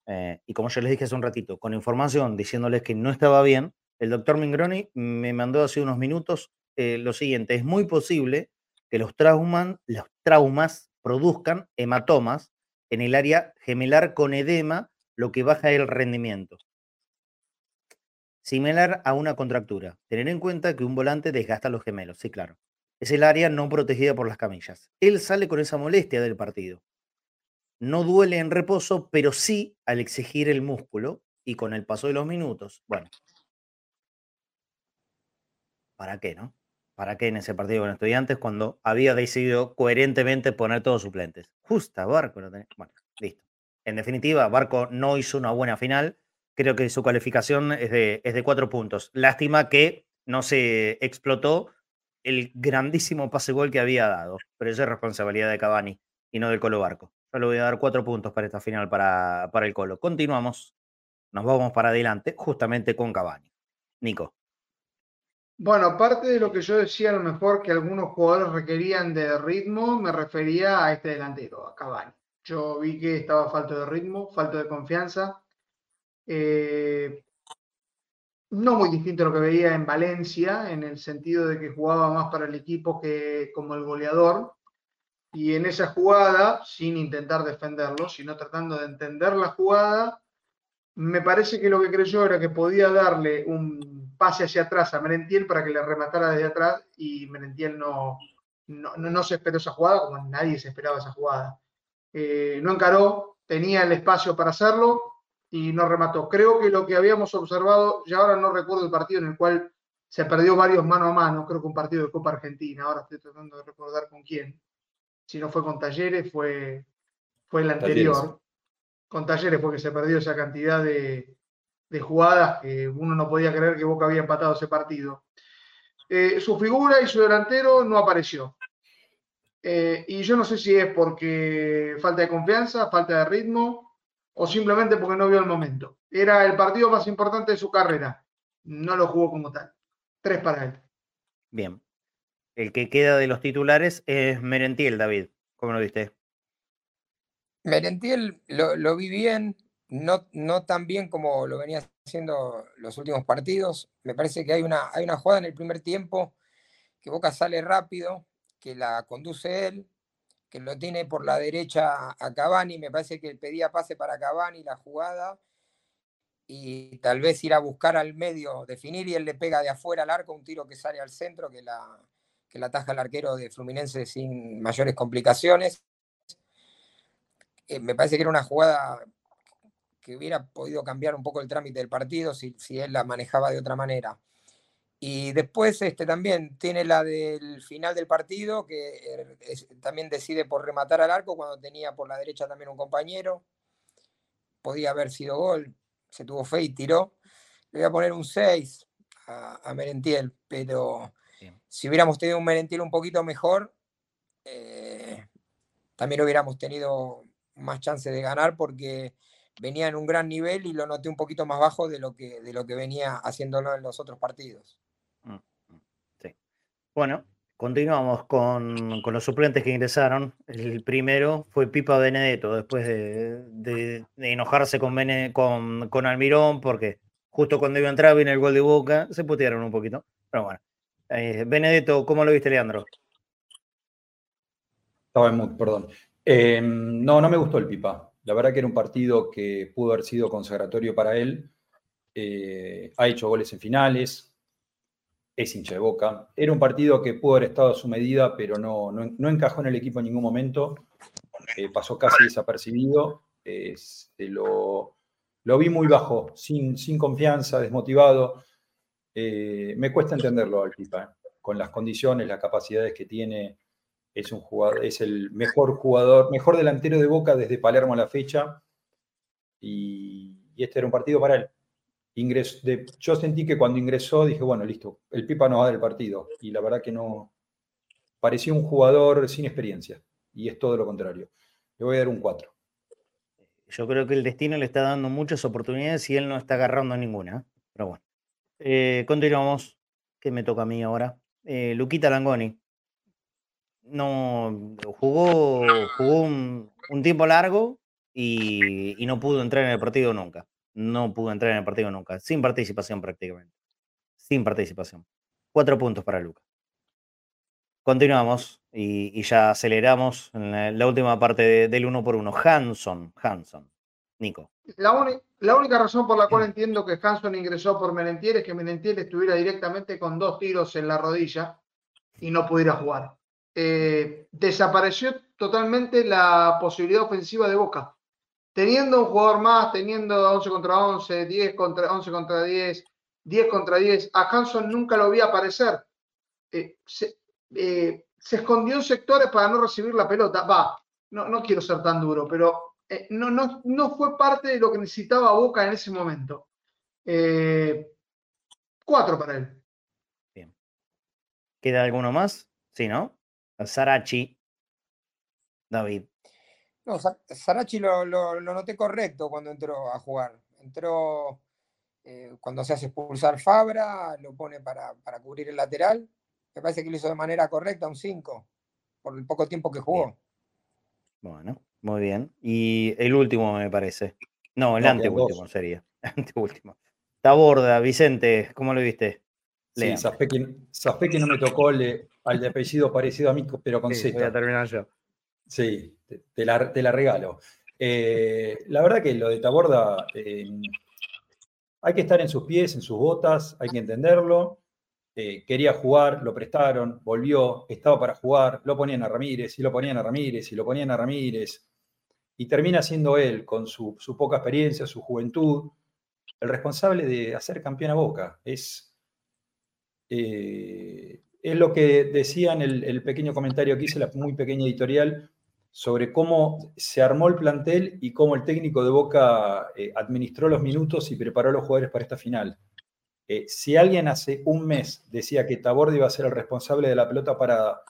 Eh, y como yo les dije hace un ratito, con información diciéndoles que no estaba bien, el doctor Mingroni me mandó hace unos minutos lo siguiente, es muy posible que los, trauman, los traumas produzcan hematomas en el área gemelar con edema, lo que baja el rendimiento. Similar a una contractura. Tener en cuenta que un volante desgasta los gemelos, sí, claro. Es el área no protegida por las camillas. Él sale con esa molestia del partido. No duele en reposo, pero sí al exigir el músculo y con el paso de los minutos. Bueno, ¿para qué, no? ¿Para qué en ese partido con estudiantes cuando había decidido coherentemente poner todos suplentes? Justa, Barco. Bueno, listo. En definitiva, Barco no hizo una buena final. Creo que su calificación es de, cuatro puntos. Lástima que no se explotó el grandísimo pase gol que había dado. Pero eso es responsabilidad de Cavani y no del Colo Barco. Yo le voy a dar cuatro puntos para esta final para, para el Colo. Continuamos. Nos vamos para adelante justamente con Cavani. Nico. Bueno, aparte de lo que yo decía, a lo mejor que algunos jugadores requerían de ritmo, me refería a este delantero, a Cavani. Yo vi que estaba falto de ritmo, falto de confianza. Eh, no muy distinto a lo que veía en Valencia, en el sentido de que jugaba más para el equipo que como el goleador. Y en esa jugada, sin intentar defenderlo, sino tratando de entender la jugada, me parece que lo que creyó era que podía darle un pase hacia atrás a Merentiel para que le rematara desde atrás y Merentiel no, no, se esperó esa jugada, como nadie se esperaba esa jugada. Eh, no encaró, tenía el espacio para hacerlo y no remató. Creo que lo que habíamos observado, ya ahora no recuerdo el partido en el cual se perdió varios mano a mano, creo que un partido de Copa Argentina, ahora estoy tratando de recordar con quién. Si no fue con Talleres, fue, fue el anterior con Talleres porque se perdió esa cantidad de, jugadas que uno no podía creer que Boca había empatado ese partido. Eh, su figura y su delantero no apareció. Eh, y yo no sé si es porque falta de confianza, falta de ritmo o simplemente porque no vio el momento. Era el partido más importante de su carrera. No lo jugó como tal. Tres para él. Bien. El que queda de los titulares es Merentiel, David. ¿Cómo lo viste? Merentiel lo, vi bien, no, no tan bien como lo venía haciendo los últimos partidos. Me parece que hay una, hay una jugada en el primer tiempo que Boca sale rápido, que la conduce él, que lo tiene por la derecha a Cavani. Me parece que pedía pase para Cavani la jugada y tal vez ir a buscar al medio, definir y él le pega de afuera al arco un tiro que sale al centro, que la, que la ataja el arquero de Fluminense sin mayores complicaciones. Eh, me parece que era una jugada que hubiera podido cambiar un poco el trámite del partido si, él la manejaba de otra manera. Y después este, también tiene la del final del partido, que er, también decide por rematar al arco cuando tenía por la derecha también un compañero. Podía haber sido gol, se tuvo fe y tiró. Le voy a poner un 6 a, Merentiel, pero si hubiéramos tenido un Merentiel un poquito mejor, eh, también hubiéramos tenido más chance de ganar porque venía en un gran nivel y lo noté un poquito más bajo de lo que, de lo que venía haciéndolo en los otros partidos. Mm, mm, sí. Bueno, continuamos con, los suplentes que ingresaron. El primero fue Pipa Benedetto, después de, enojarse con, con, con, Almirón, porque justo cuando iba a entrar viene el gol de Boca, se putearon un poquito. Pero bueno. Eh, Benedetto, ¿cómo lo viste, Leandro? Estaba en perdón. Eh, no, no me gustó el Pipa. La verdad que era un partido que pudo haber sido consagratorio para él. Eh, ha hecho goles en finales, es hincha de boca. Era un partido que pudo haber estado a su medida, pero no, no, encajó en el equipo en ningún momento. Eh, pasó casi desapercibido. lo, lo, vi muy bajo, sin, sin confianza, desmotivado. Eh, me cuesta entenderlo al Pipa, con las condiciones, las capacidades que tiene es un jugador, es el mejor jugador, mejor delantero de Boca desde Palermo a la fecha. Y, este era un partido para él. de, yo sentí que cuando ingresó dije, bueno, listo, el Pipa no va del partido. Y la verdad que no. Parecía un jugador sin experiencia. Y es todo lo contrario. Le voy a dar un 4. Yo creo que el destino le está dando muchas oportunidades y él no está agarrando ninguna. Pero bueno. Eh, continuamos. ¿Qué me toca a mí ahora? Eh, Luquita Langoni no jugó, jugó un, tiempo largo y, no pudo entrar en el partido nunca. No pudo entrar en el partido nunca. Sin participación prácticamente. Sin participación. Cuatro puntos para Luca. Continuamos y, ya aceleramos en la, última parte del uno por uno. Hanson, Hanson. Nico. La, la, única razón por la cual entiendo que Hanson ingresó por Menentiel es que Menentiel estuviera directamente con dos tiros en la rodilla y no pudiera jugar. Eh, desapareció totalmente la posibilidad ofensiva de Boca. Teniendo un jugador más, teniendo 11 contra 11, 10 contra 11 contra 10, 10 contra 10, a Hanson nunca lo vi aparecer. Eh, eh, se, escondió en sectores para no recibir la pelota. Va, no, no quiero ser tan duro, pero no, no, no, fue parte de lo que necesitaba Boca en ese momento. cuatro para él. ¿Queda alguno más? Sí, ¿no? Sarachi, David. No, Sarachi lo, noté correcto cuando entró a jugar. Entró eh, cuando se hace expulsar Fabra, lo pone para, cubrir el lateral. Me parece que lo hizo de manera correcta, un 5, por el poco tiempo que jugó. Bueno, muy bien. Y el último, me parece. No, el anteúltimo sería. Anteúltimo. Taborda, Vicente, ¿cómo lo viste? Sí, no me tocó le, al de apellido parecido a mí, pero con sí, Voy a terminar yo. Sí, te, la, regalo. Eh, la verdad que lo de Taborda, eh, hay que estar en sus pies, en sus botas, hay que entenderlo. Eh, quería jugar, lo prestaron, volvió, estaba para jugar, lo ponían a Ramírez, y lo ponían a Ramírez, y lo ponían a Ramírez. Y termina siendo él, con su, su poca experiencia, su juventud, el responsable de hacer campeón a Boca. Es, eh, es lo que decía en el, pequeño comentario que hice, la muy pequeña editorial, sobre cómo se armó el plantel y cómo el técnico de Boca eh, administró los minutos y preparó a los jugadores para esta final. Eh, si alguien hace un mes decía que Tabordi iba a ser el responsable de la pelota parada,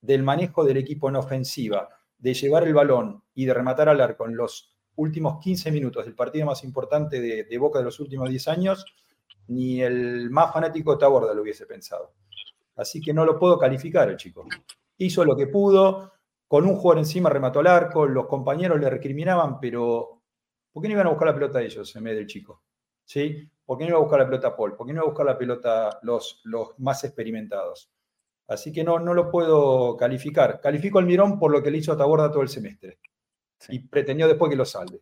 del manejo del equipo en ofensiva, de llevar el balón y de rematar al arco en los últimos 15 minutos del partido más importante de, de Boca de los últimos 10 años, ni el más fanático de Taborda lo hubiese pensado. Así que no lo puedo calificar el chico. Hizo lo que pudo, con un jugador encima remató al arco, los compañeros le recriminaban, pero ¿por qué no iban a buscar la pelota ellos en vez del chico? ¿Sí? ¿Por qué no iban a buscar la pelota Paul? ¿Por qué no iban a buscar la pelota los, los más experimentados? Así que no, no lo puedo calificar. Califico al Mirón por lo que le hizo a Taborda todo el semestre. Y pretendió después que lo salve.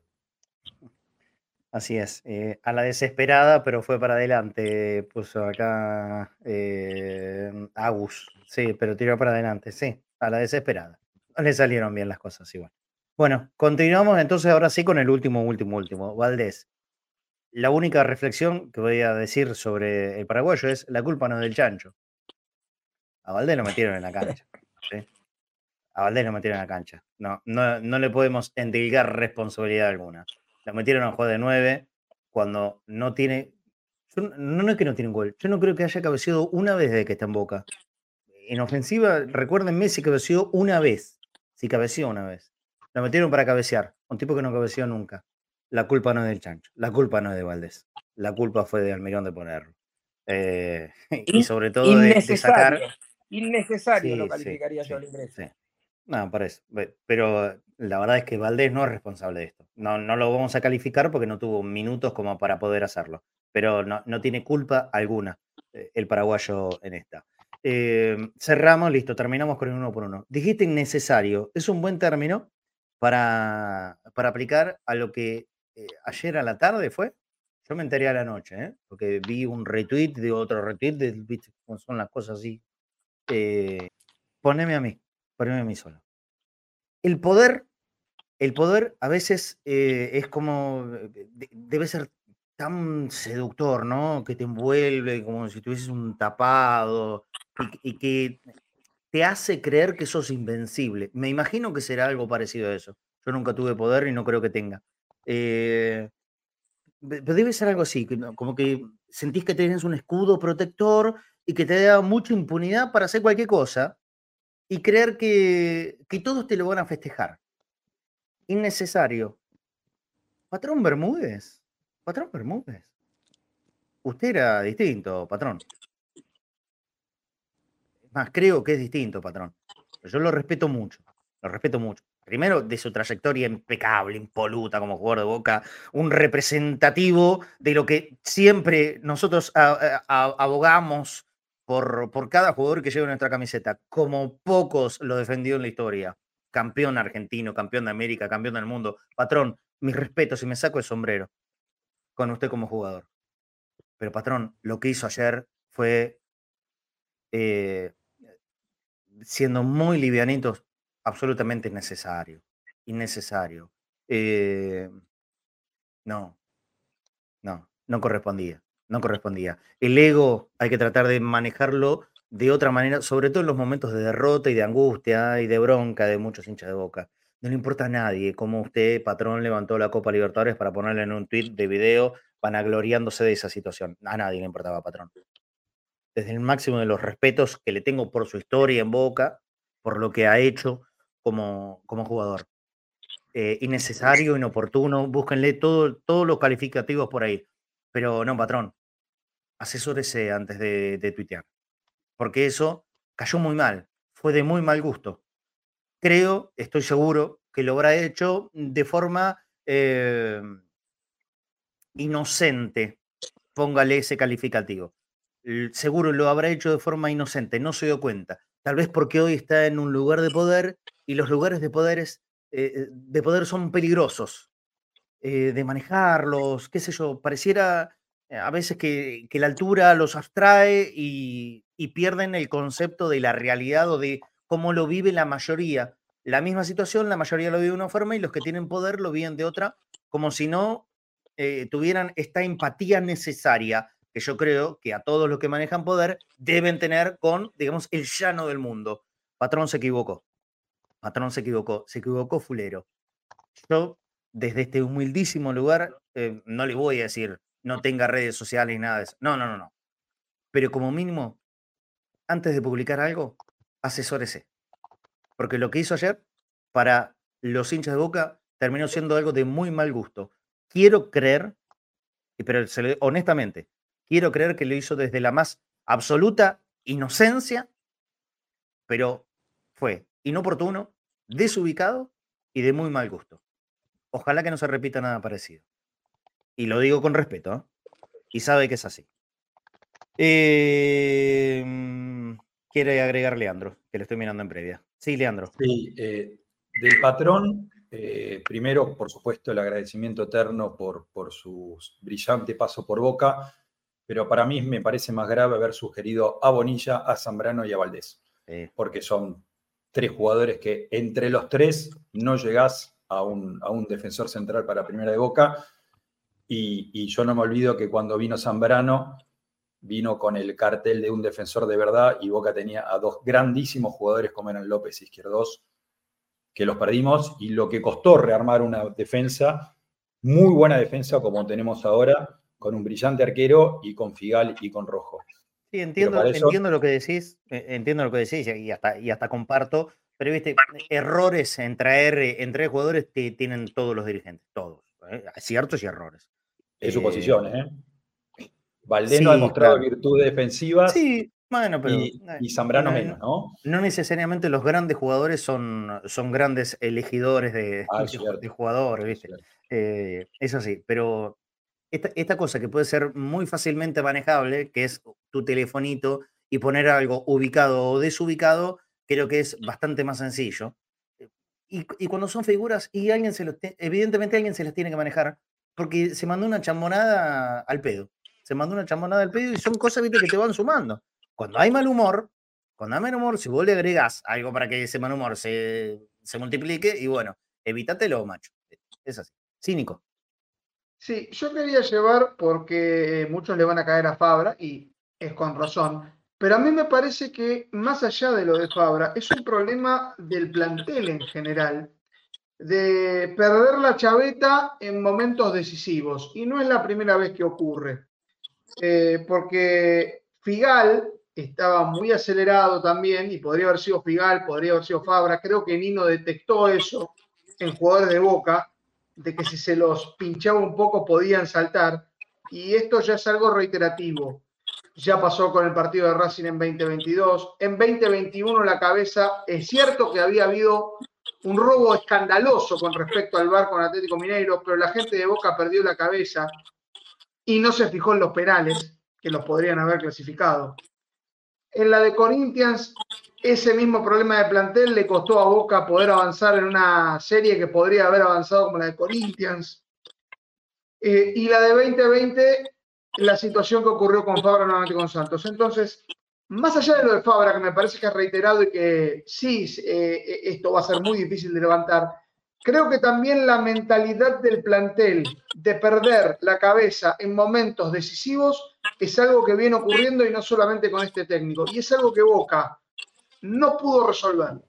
Así es, eh, a la desesperada, pero fue para adelante, puso acá eh, Agus, sí, pero tiró para adelante, sí, a la desesperada. Le salieron bien las cosas igual. Bueno, continuamos entonces ahora sí con el último, último, último, Valdés. La única reflexión que voy a decir sobre el paraguayo es la culpa no es del chancho. A Valdés lo metieron en la cancha. A Valdés lo metieron en la cancha. No, no, no le podemos endilgar responsabilidad alguna la metieron a jugar de 9 cuando no tiene. no, es que no tiene gol. Yo no creo que haya cabeceado una vez desde que está en boca. en ofensiva, recuerden, Messi cabeció una vez. Sí, cabeció una vez. Lo metieron para cabecear. Un tipo que no cabeció nunca. La culpa no es del Chancho. La culpa no es de Valdés. La culpa fue de Almirón de ponerlo. Eh, y sobre todo de, de sacar. Innecesario Sí, lo calificaría sí, yo al ingreso. sí. No, parece. Ve- Pero la verdad es que Valdés no es responsable de esto. No, no lo vamos a calificar porque no tuvo minutos como para poder hacerlo. Pero no, no tiene culpa alguna eh, el paraguayo en esta. Eh, cerramos, listo, terminamos con el uno por uno. Dijiste innecesario. Es un buen término para, para aplicar a lo que eh, ayer a la tarde fue. Yo me enteré a la noche, ¿eh? porque vi un retweet de otro retweet, de, ¿viste cómo son las cosas así. Poneme a mí, poneme a mí solo. El poder, el poder a veces eh, es como, eh, de- debe ser tan seductor, ¿no? Que te envuelve como si tuvieses un tapado y, que- te hace creer que sos invencible. Me imagino que será algo parecido a eso. Yo nunca tuve poder y no creo que tenga. Eh, pero debe ser algo así, como que sentís que tenés un escudo protector y que te da mucha impunidad para hacer cualquier cosa y creer que, que todos te lo van a festejar. Innecesario. Patrón Bermúdez. Patrón Bermúdez. Usted era distinto, patrón. Más, creo que es distinto, patrón. Yo lo respeto mucho. Lo respeto mucho. Primero, de su trayectoria impecable, impoluta como jugador de boca, un representativo de lo que siempre nosotros abogamos por, por cada jugador que lleva nuestra camiseta, como pocos lo defendió en la historia. Campeón argentino, campeón de América, campeón del mundo. Patrón, mis respetos y me saco el sombrero con usted como jugador. Pero patrón, lo que hizo ayer fue eh, siendo muy livianitos, absolutamente innecesario. Innecesario. Eh, no, no, no correspondía. No correspondía. El ego hay que tratar de manejarlo de otra manera, sobre todo en los momentos de derrota y de angustia y de bronca de muchos hinchas de boca. No le importa a nadie cómo usted, patrón, levantó la Copa Libertadores para ponerle en un tweet de video vanagloriándose de esa situación. A nadie le importaba, patrón desde el máximo de los respetos que le tengo por su historia en Boca, por lo que ha hecho como, como jugador. Eh, innecesario, inoportuno, búsquenle todo, todos los calificativos por ahí. Pero no, patrón, asesórese antes de, de tuitear, porque eso cayó muy mal, fue de muy mal gusto. Creo, estoy seguro, que lo habrá hecho de forma eh, inocente, póngale ese calificativo seguro lo habrá hecho de forma inocente, no se dio cuenta. Tal vez porque hoy está en un lugar de poder y los lugares de, poderes, eh, de poder son peligrosos eh, de manejarlos, qué sé yo, pareciera a veces que, que la altura los abstrae y, y pierden el concepto de la realidad o de cómo lo vive la mayoría. La misma situación, la mayoría lo vive de una forma y los que tienen poder lo viven de otra, como si no eh, tuvieran esta empatía necesaria que yo creo que a todos los que manejan poder deben tener con, digamos, el llano del mundo. Patrón se equivocó. Patrón se equivocó. Se equivocó fulero. Yo, desde este humildísimo lugar, eh, no le voy a decir no tenga redes sociales ni nada de eso. No, no, no, no. Pero como mínimo, antes de publicar algo, asesórese. Porque lo que hizo ayer, para los hinchas de Boca, terminó siendo algo de muy mal gusto. Quiero creer, pero honestamente, quiero creer que lo hizo desde la más absoluta inocencia, pero fue inoportuno, desubicado y de muy mal gusto. Ojalá que no se repita nada parecido. Y lo digo con respeto, ¿eh? Y sabe que es así. Eh, mm, quiere agregar Leandro, que le estoy mirando en previa. Sí, Leandro. Sí, eh, del patrón, eh, primero, por supuesto, el agradecimiento eterno por, por su brillante paso por Boca, pero para mí me parece más grave haber sugerido a Bonilla, a Zambrano y a Valdés, Sí. porque son tres jugadores que entre los tres no llegás a un, a un defensor central para Primera de Boca, y, y yo no me olvido que cuando vino Zambrano, vino con el cartel de un defensor de verdad y Boca tenía a dos grandísimos jugadores como eran López Izquierdos, que los perdimos y lo que costó rearmar una defensa, muy buena defensa como tenemos ahora, con un brillante arquero y con Figal y con Rojo. Sí, entiendo, entiendo lo que decís, eh, entiendo lo que decís y hasta, y hasta comparto, pero viste, errores en traer, en traer jugadores tienen todos los dirigentes, todos, ¿eh? ciertos y errores. Es su posición, ¿eh? Valdés no ha demostrado virtudes defensivas. Sí, bueno, pero. Y, y Zambrano menos, ¿no? No necesariamente los grandes jugadores son, son grandes elegidores de, ah, de, jugadores, ¿viste? Eh, es así, pero esta, cosa que puede ser muy fácilmente manejable, que es tu telefonito y poner algo ubicado o desubicado, creo que es bastante más sencillo. Y, y cuando son figuras, y alguien se los evidentemente alguien se las tiene que manejar, porque se mandó una chambonada al pedo. Se mandó una chambonada al pedo y son cosas ¿viste? que te van sumando. Cuando hay mal humor, cuando hay mal humor, si vos le agregás algo para que ese mal humor se, se multiplique, y bueno, evítatelo, macho. Es así. Cínico. Sí, yo quería llevar, porque muchos le van a caer a Fabra, y es con razón, pero a mí me parece que más allá de lo de Fabra, es un problema del plantel en general, de perder la chaveta en momentos decisivos, y no es la primera vez que ocurre, eh, porque Figal estaba muy acelerado también, y podría haber sido Figal, podría haber sido Fabra, creo que Nino detectó eso en jugadores de Boca, de que si se los pinchaba un poco podían saltar. Y esto ya es algo reiterativo. Ya pasó con el partido de Racing en 2022. En 2021 la cabeza, es cierto que había habido un robo escandaloso con respecto al bar con Atlético Mineiro, pero la gente de Boca perdió la cabeza y no se fijó en los penales, que los podrían haber clasificado. En la de Corinthians ese mismo problema de plantel le costó a Boca poder avanzar en una serie que podría haber avanzado como la de Corinthians. Eh, y la de 2020, la situación que ocurrió con Fabra nuevamente con Santos. Entonces, más allá de lo de Fabra, que me parece que es reiterado y que sí, eh, esto va a ser muy difícil de levantar, creo que también la mentalidad del plantel de perder la cabeza en momentos decisivos es algo que viene ocurriendo y no solamente con este técnico. Y es algo que Boca no pudo resolver.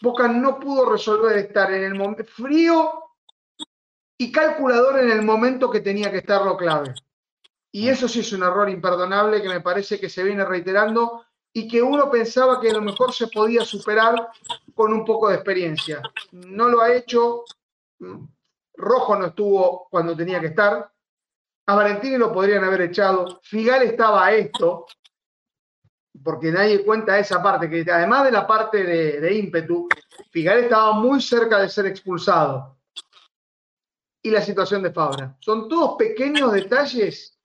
Boca no pudo resolver estar en el momento frío y calculador en el momento que tenía que estar lo clave. Y eso sí es un error imperdonable que me parece que se viene reiterando y que uno pensaba que a lo mejor se podía superar con un poco de experiencia. No lo ha hecho. Rojo no estuvo cuando tenía que estar. A Valentini lo podrían haber echado. Figal estaba a esto porque nadie cuenta esa parte, que además de la parte de, ímpetu, Figal estaba muy cerca de ser expulsado. Y la situación de Fabra. Son todos pequeños detalles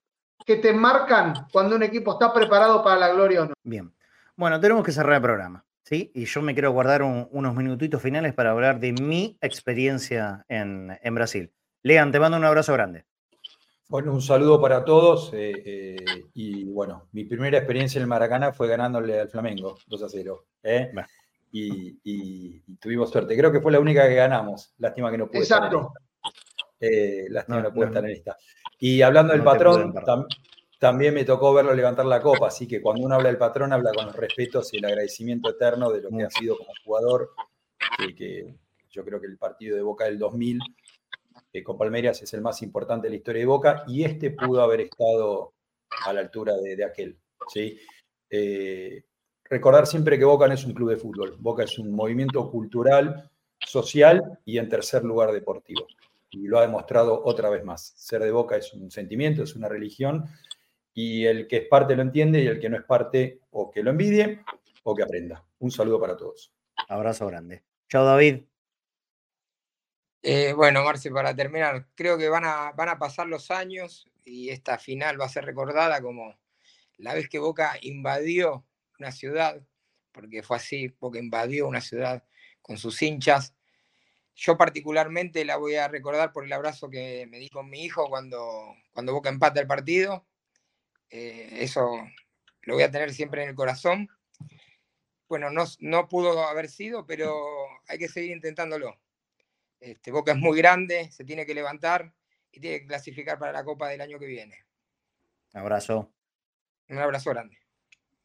que te marcan cuando un equipo está preparado para la gloria o no. Bien. Bueno, tenemos que cerrar el programa. ¿sí? Y yo me quiero guardar unos minutitos finales para hablar de mi experiencia en, en Brasil. Lean, te mando un abrazo grande. Bueno, un saludo para todos. Eh, eh, y bueno, mi primera experiencia en el Maracaná fue ganándole al Flamengo 2 a 0. ¿eh? Y, tuvimos suerte. Creo que fue la única que ganamos. Lástima que no pude estar en esta. lástima no, que no pude estar en esta. Y hablando del patrón, también me tocó verlo levantar la copa. Así que cuando uno habla del patrón, habla con los respetos y el agradecimiento eterno de lo que ha sido como jugador. que yo creo que el partido de Boca del 2000 con Palmeiras es el más importante de la historia de Boca y este pudo haber estado a la altura de, aquel. ¿sí? Eh, recordar siempre que Boca no es un club de fútbol, Boca es un movimiento cultural, social y en tercer lugar deportivo. Y lo ha demostrado otra vez más. Ser de Boca es un sentimiento, es una religión y el que es parte lo entiende y el que no es parte o que lo envidie o que aprenda. Un saludo para todos. Abrazo grande. Chao David. Eh, bueno, Marce, para terminar, creo que van a, van a pasar los años y esta final va a ser recordada como la vez que Boca invadió una ciudad, porque fue así, Boca invadió una ciudad con sus hinchas. Yo particularmente la voy a recordar por el abrazo que me di con mi hijo cuando, cuando Boca empata el partido. Eh, eso lo voy a tener siempre en el corazón. Bueno, no, no pudo haber sido, pero hay que seguir intentándolo. Este, Boca es muy grande, se tiene que levantar y tiene que clasificar para la Copa del año que viene. Un abrazo. Un abrazo grande.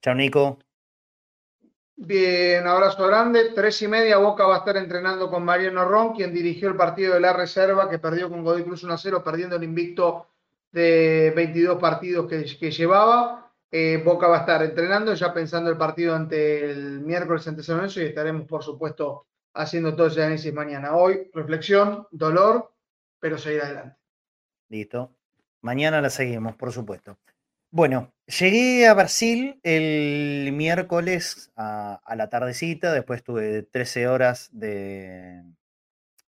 Chao, Nico. Bien, un abrazo grande. Tres y media, Boca va a estar entrenando con Mariano Ron, quien dirigió el partido de la reserva, que perdió con Godoy Cruz 1 0, perdiendo el invicto de 22 partidos que, que llevaba. eh, Boca va a estar entrenando, ya pensando el partido ante el miércoles ante San Lorenzo y estaremos, por supuesto, haciendo todo ese análisis mañana. Hoy, reflexión, dolor, pero seguir adelante. Listo. Mañana la seguimos, por supuesto. Bueno, llegué a Brasil el miércoles a, la tardecita, después tuve 13 horas de,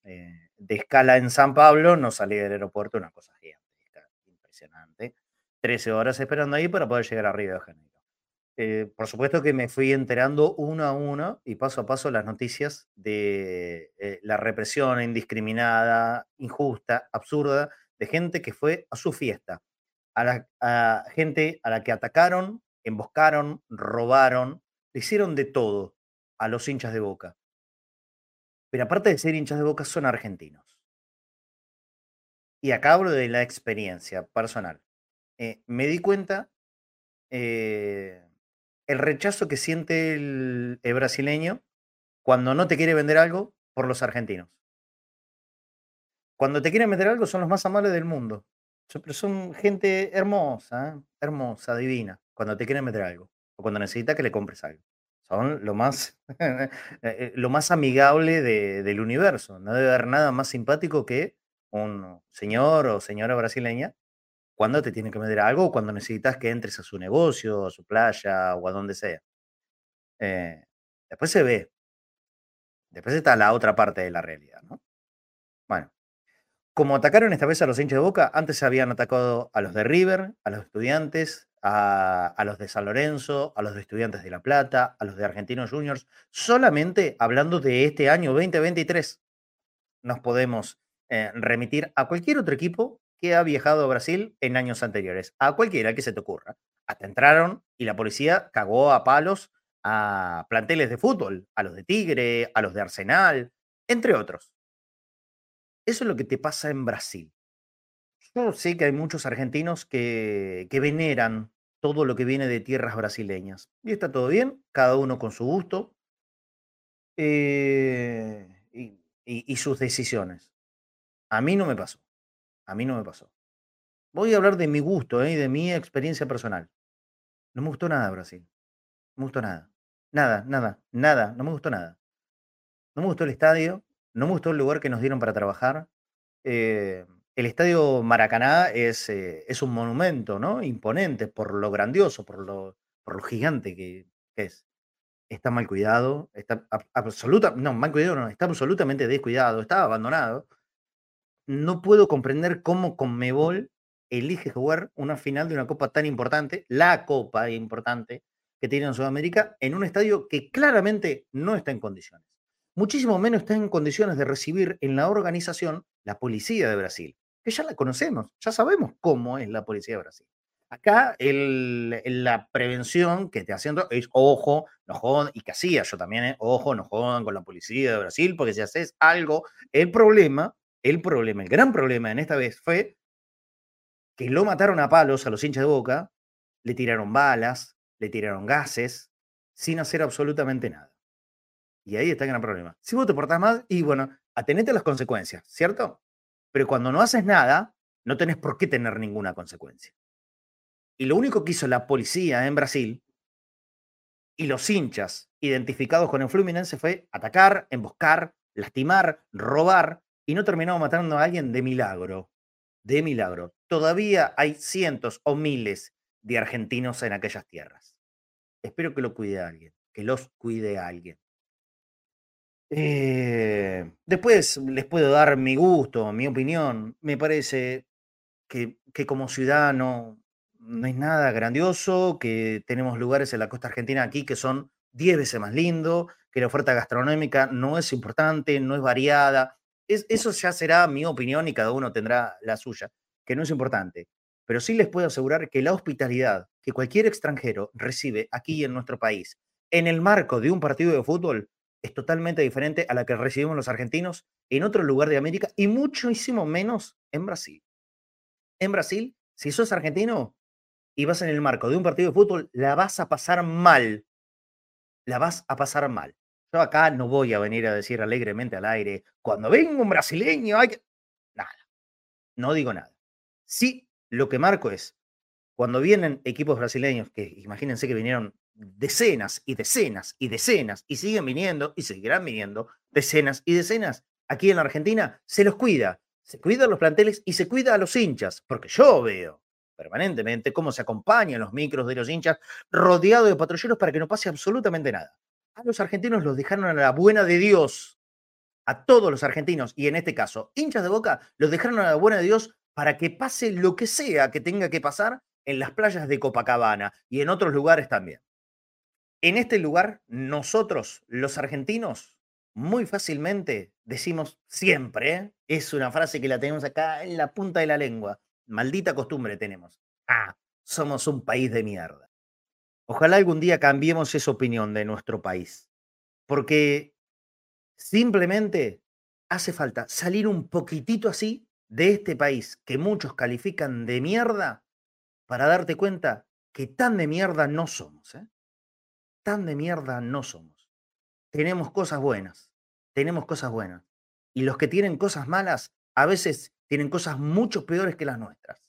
eh, de escala en San Pablo, no salí del aeropuerto, una cosa impresionante. 13 horas esperando ahí para poder llegar a Río de Janeiro. Eh, por supuesto que me fui enterando uno a uno y paso a paso las noticias de eh, la represión indiscriminada, injusta, absurda, de gente que fue a su fiesta, a la gente a la que atacaron, emboscaron, robaron, le hicieron de todo a los hinchas de boca. Pero aparte de ser hinchas de boca, son argentinos. Y acá hablo de la experiencia personal. Eh, me di cuenta eh, el rechazo que siente el, brasileño cuando no te quiere vender algo por los argentinos. Cuando te quieren vender algo son los más amables del mundo. Pero son gente hermosa, ¿eh? hermosa, divina, cuando te quieren vender algo o cuando necesita que le compres algo. Son lo más, lo más amigable del universo. No debe haber nada más simpático que un señor o señora brasileña cuando te tiene que vender algo o cuando necesitas que entres a su negocio, a su playa o a donde sea. Eh, después se ve. Después está la otra parte de la realidad, ¿no? Bueno, como atacaron esta vez a los hinchas de Boca, antes habían atacado a los de River, a los estudiantes, a, los de San Lorenzo, a los de Estudiantes de La Plata, a los de Argentinos Juniors, solamente hablando de este año 2023. Nos podemos eh, remitir a cualquier otro equipo que ha viajado a Brasil en años anteriores. A cualquiera que se te ocurra. Hasta entraron y la policía cagó a palos a planteles de fútbol, a los de Tigre, a los de Arsenal, entre otros. Eso es lo que te pasa en Brasil. Yo sé que hay muchos argentinos que, que veneran todo lo que viene de tierras brasileñas. Y está todo bien, cada uno con su gusto eh, y sus decisiones. A mí no me pasó. A mí no me pasó. Voy a hablar de mi gusto y ¿eh? de mi experiencia personal. No me gustó nada Brasil. No me gustó nada. Nada, nada, nada. No me gustó nada. No me gustó el estadio. No me gustó el lugar que nos dieron para trabajar. Eh, el estadio Maracaná es, eh, es, un monumento, ¿no? Imponente por lo grandioso, por lo, por lo gigante que, es. Está mal cuidado, está absoluta, no, mal cuidado no, está absolutamente descuidado, está abandonado no puedo comprender cómo Conmebol elige jugar una final de una copa tan importante, la copa importante que tiene en Sudamérica, en un estadio que claramente no está en condiciones. Muchísimo menos está en condiciones de recibir en la organización la policía de Brasil, que ya la conocemos, ya sabemos cómo es la policía de Brasil. Acá la prevención que te haciendo es ojo, no jodan, y que hacía yo también, ¿eh? ojo, no jodan con la policía de Brasil, porque si haces algo, el problema el problema, el gran problema en esta vez fue que lo mataron a palos a los hinchas de boca, le tiraron balas, le tiraron gases, sin hacer absolutamente nada. Y ahí está el gran problema. Si vos te portás mal, y bueno, atenete a las consecuencias, ¿cierto? Pero cuando no haces nada, no tenés por qué tener ninguna consecuencia. Y lo único que hizo la policía en Brasil y los hinchas identificados con el Fluminense fue atacar, emboscar, lastimar, robar y no terminamos matando a alguien de milagro. De milagro. Todavía hay cientos o miles de argentinos en aquellas tierras. Espero que lo cuide alguien, que los cuide alguien. Eh, después les puedo dar mi gusto, mi opinión. Me parece que, que como ciudadano no es nada grandioso, que tenemos lugares en la costa argentina aquí que son 10 veces más lindo, que la oferta gastronómica no es importante, no es variada, eso ya será mi opinión y cada uno tendrá la suya, que no es importante. Pero sí les puedo asegurar que la hospitalidad que cualquier extranjero recibe aquí en nuestro país, en el marco de un partido de fútbol, es totalmente diferente a la que recibimos los argentinos en otro lugar de América y muchísimo menos en Brasil. En Brasil, si sos argentino y vas en el marco de un partido de fútbol, la vas a pasar mal. La vas a pasar mal. Yo acá no voy a venir a decir alegremente al aire, cuando venga un brasileño hay que... Nada, no digo nada. Sí, lo que marco es, cuando vienen equipos brasileños, que imagínense que vinieron decenas y decenas y decenas y siguen viniendo y seguirán viniendo decenas y decenas aquí en la Argentina, se los cuida. Se cuida a los planteles y se cuida a los hinchas, porque yo veo permanentemente cómo se acompañan los micros de los hinchas rodeados de patrulleros para que no pase absolutamente nada. A los argentinos los dejaron a la buena de Dios. A todos los argentinos, y en este caso, hinchas de boca, los dejaron a la buena de Dios para que pase lo que sea que tenga que pasar en las playas de Copacabana y en otros lugares también. En este lugar, nosotros, los argentinos, muy fácilmente decimos siempre, ¿eh? es una frase que la tenemos acá en la punta de la lengua, maldita costumbre tenemos. Ah, somos un país de mierda. Ojalá algún día cambiemos esa opinión de nuestro país, porque simplemente hace falta salir un poquitito así de este país que muchos califican de mierda para darte cuenta que tan de mierda no somos. ¿eh? Tan de mierda no somos. Tenemos cosas buenas, tenemos cosas buenas. Y los que tienen cosas malas, a veces tienen cosas mucho peores que las nuestras.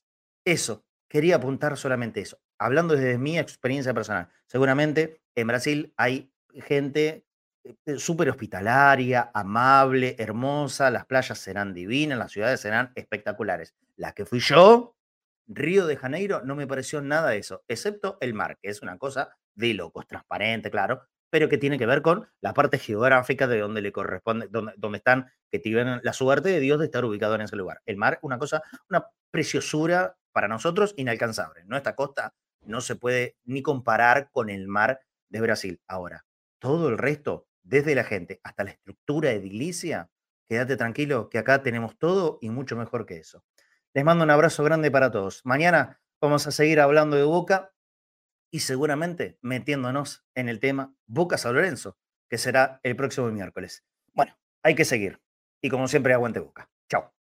Eso, quería apuntar solamente eso. Hablando desde mi experiencia personal, seguramente en Brasil hay gente eh, eh, súper hospitalaria, amable, hermosa, las playas serán divinas, las ciudades serán espectaculares. La que fui yo, Río de Janeiro, no me pareció nada de eso, excepto el mar, que es una cosa de locos, transparente, claro, pero que tiene que ver con la parte geográfica de donde le corresponde, donde, donde están, que tienen la suerte de Dios de estar ubicado en ese lugar. El mar, una cosa, una preciosura para nosotros inalcanzable. Nuestra costa no se puede ni comparar con el mar de Brasil. Ahora, todo el resto, desde la gente hasta la estructura edilicia, quédate tranquilo que acá tenemos todo y mucho mejor que eso. Les mando un abrazo grande para todos. Mañana vamos a seguir hablando de Boca y seguramente metiéndonos en el tema Boca San Lorenzo, que será el próximo miércoles. Bueno, hay que seguir. Y como siempre, aguante Boca. Chao.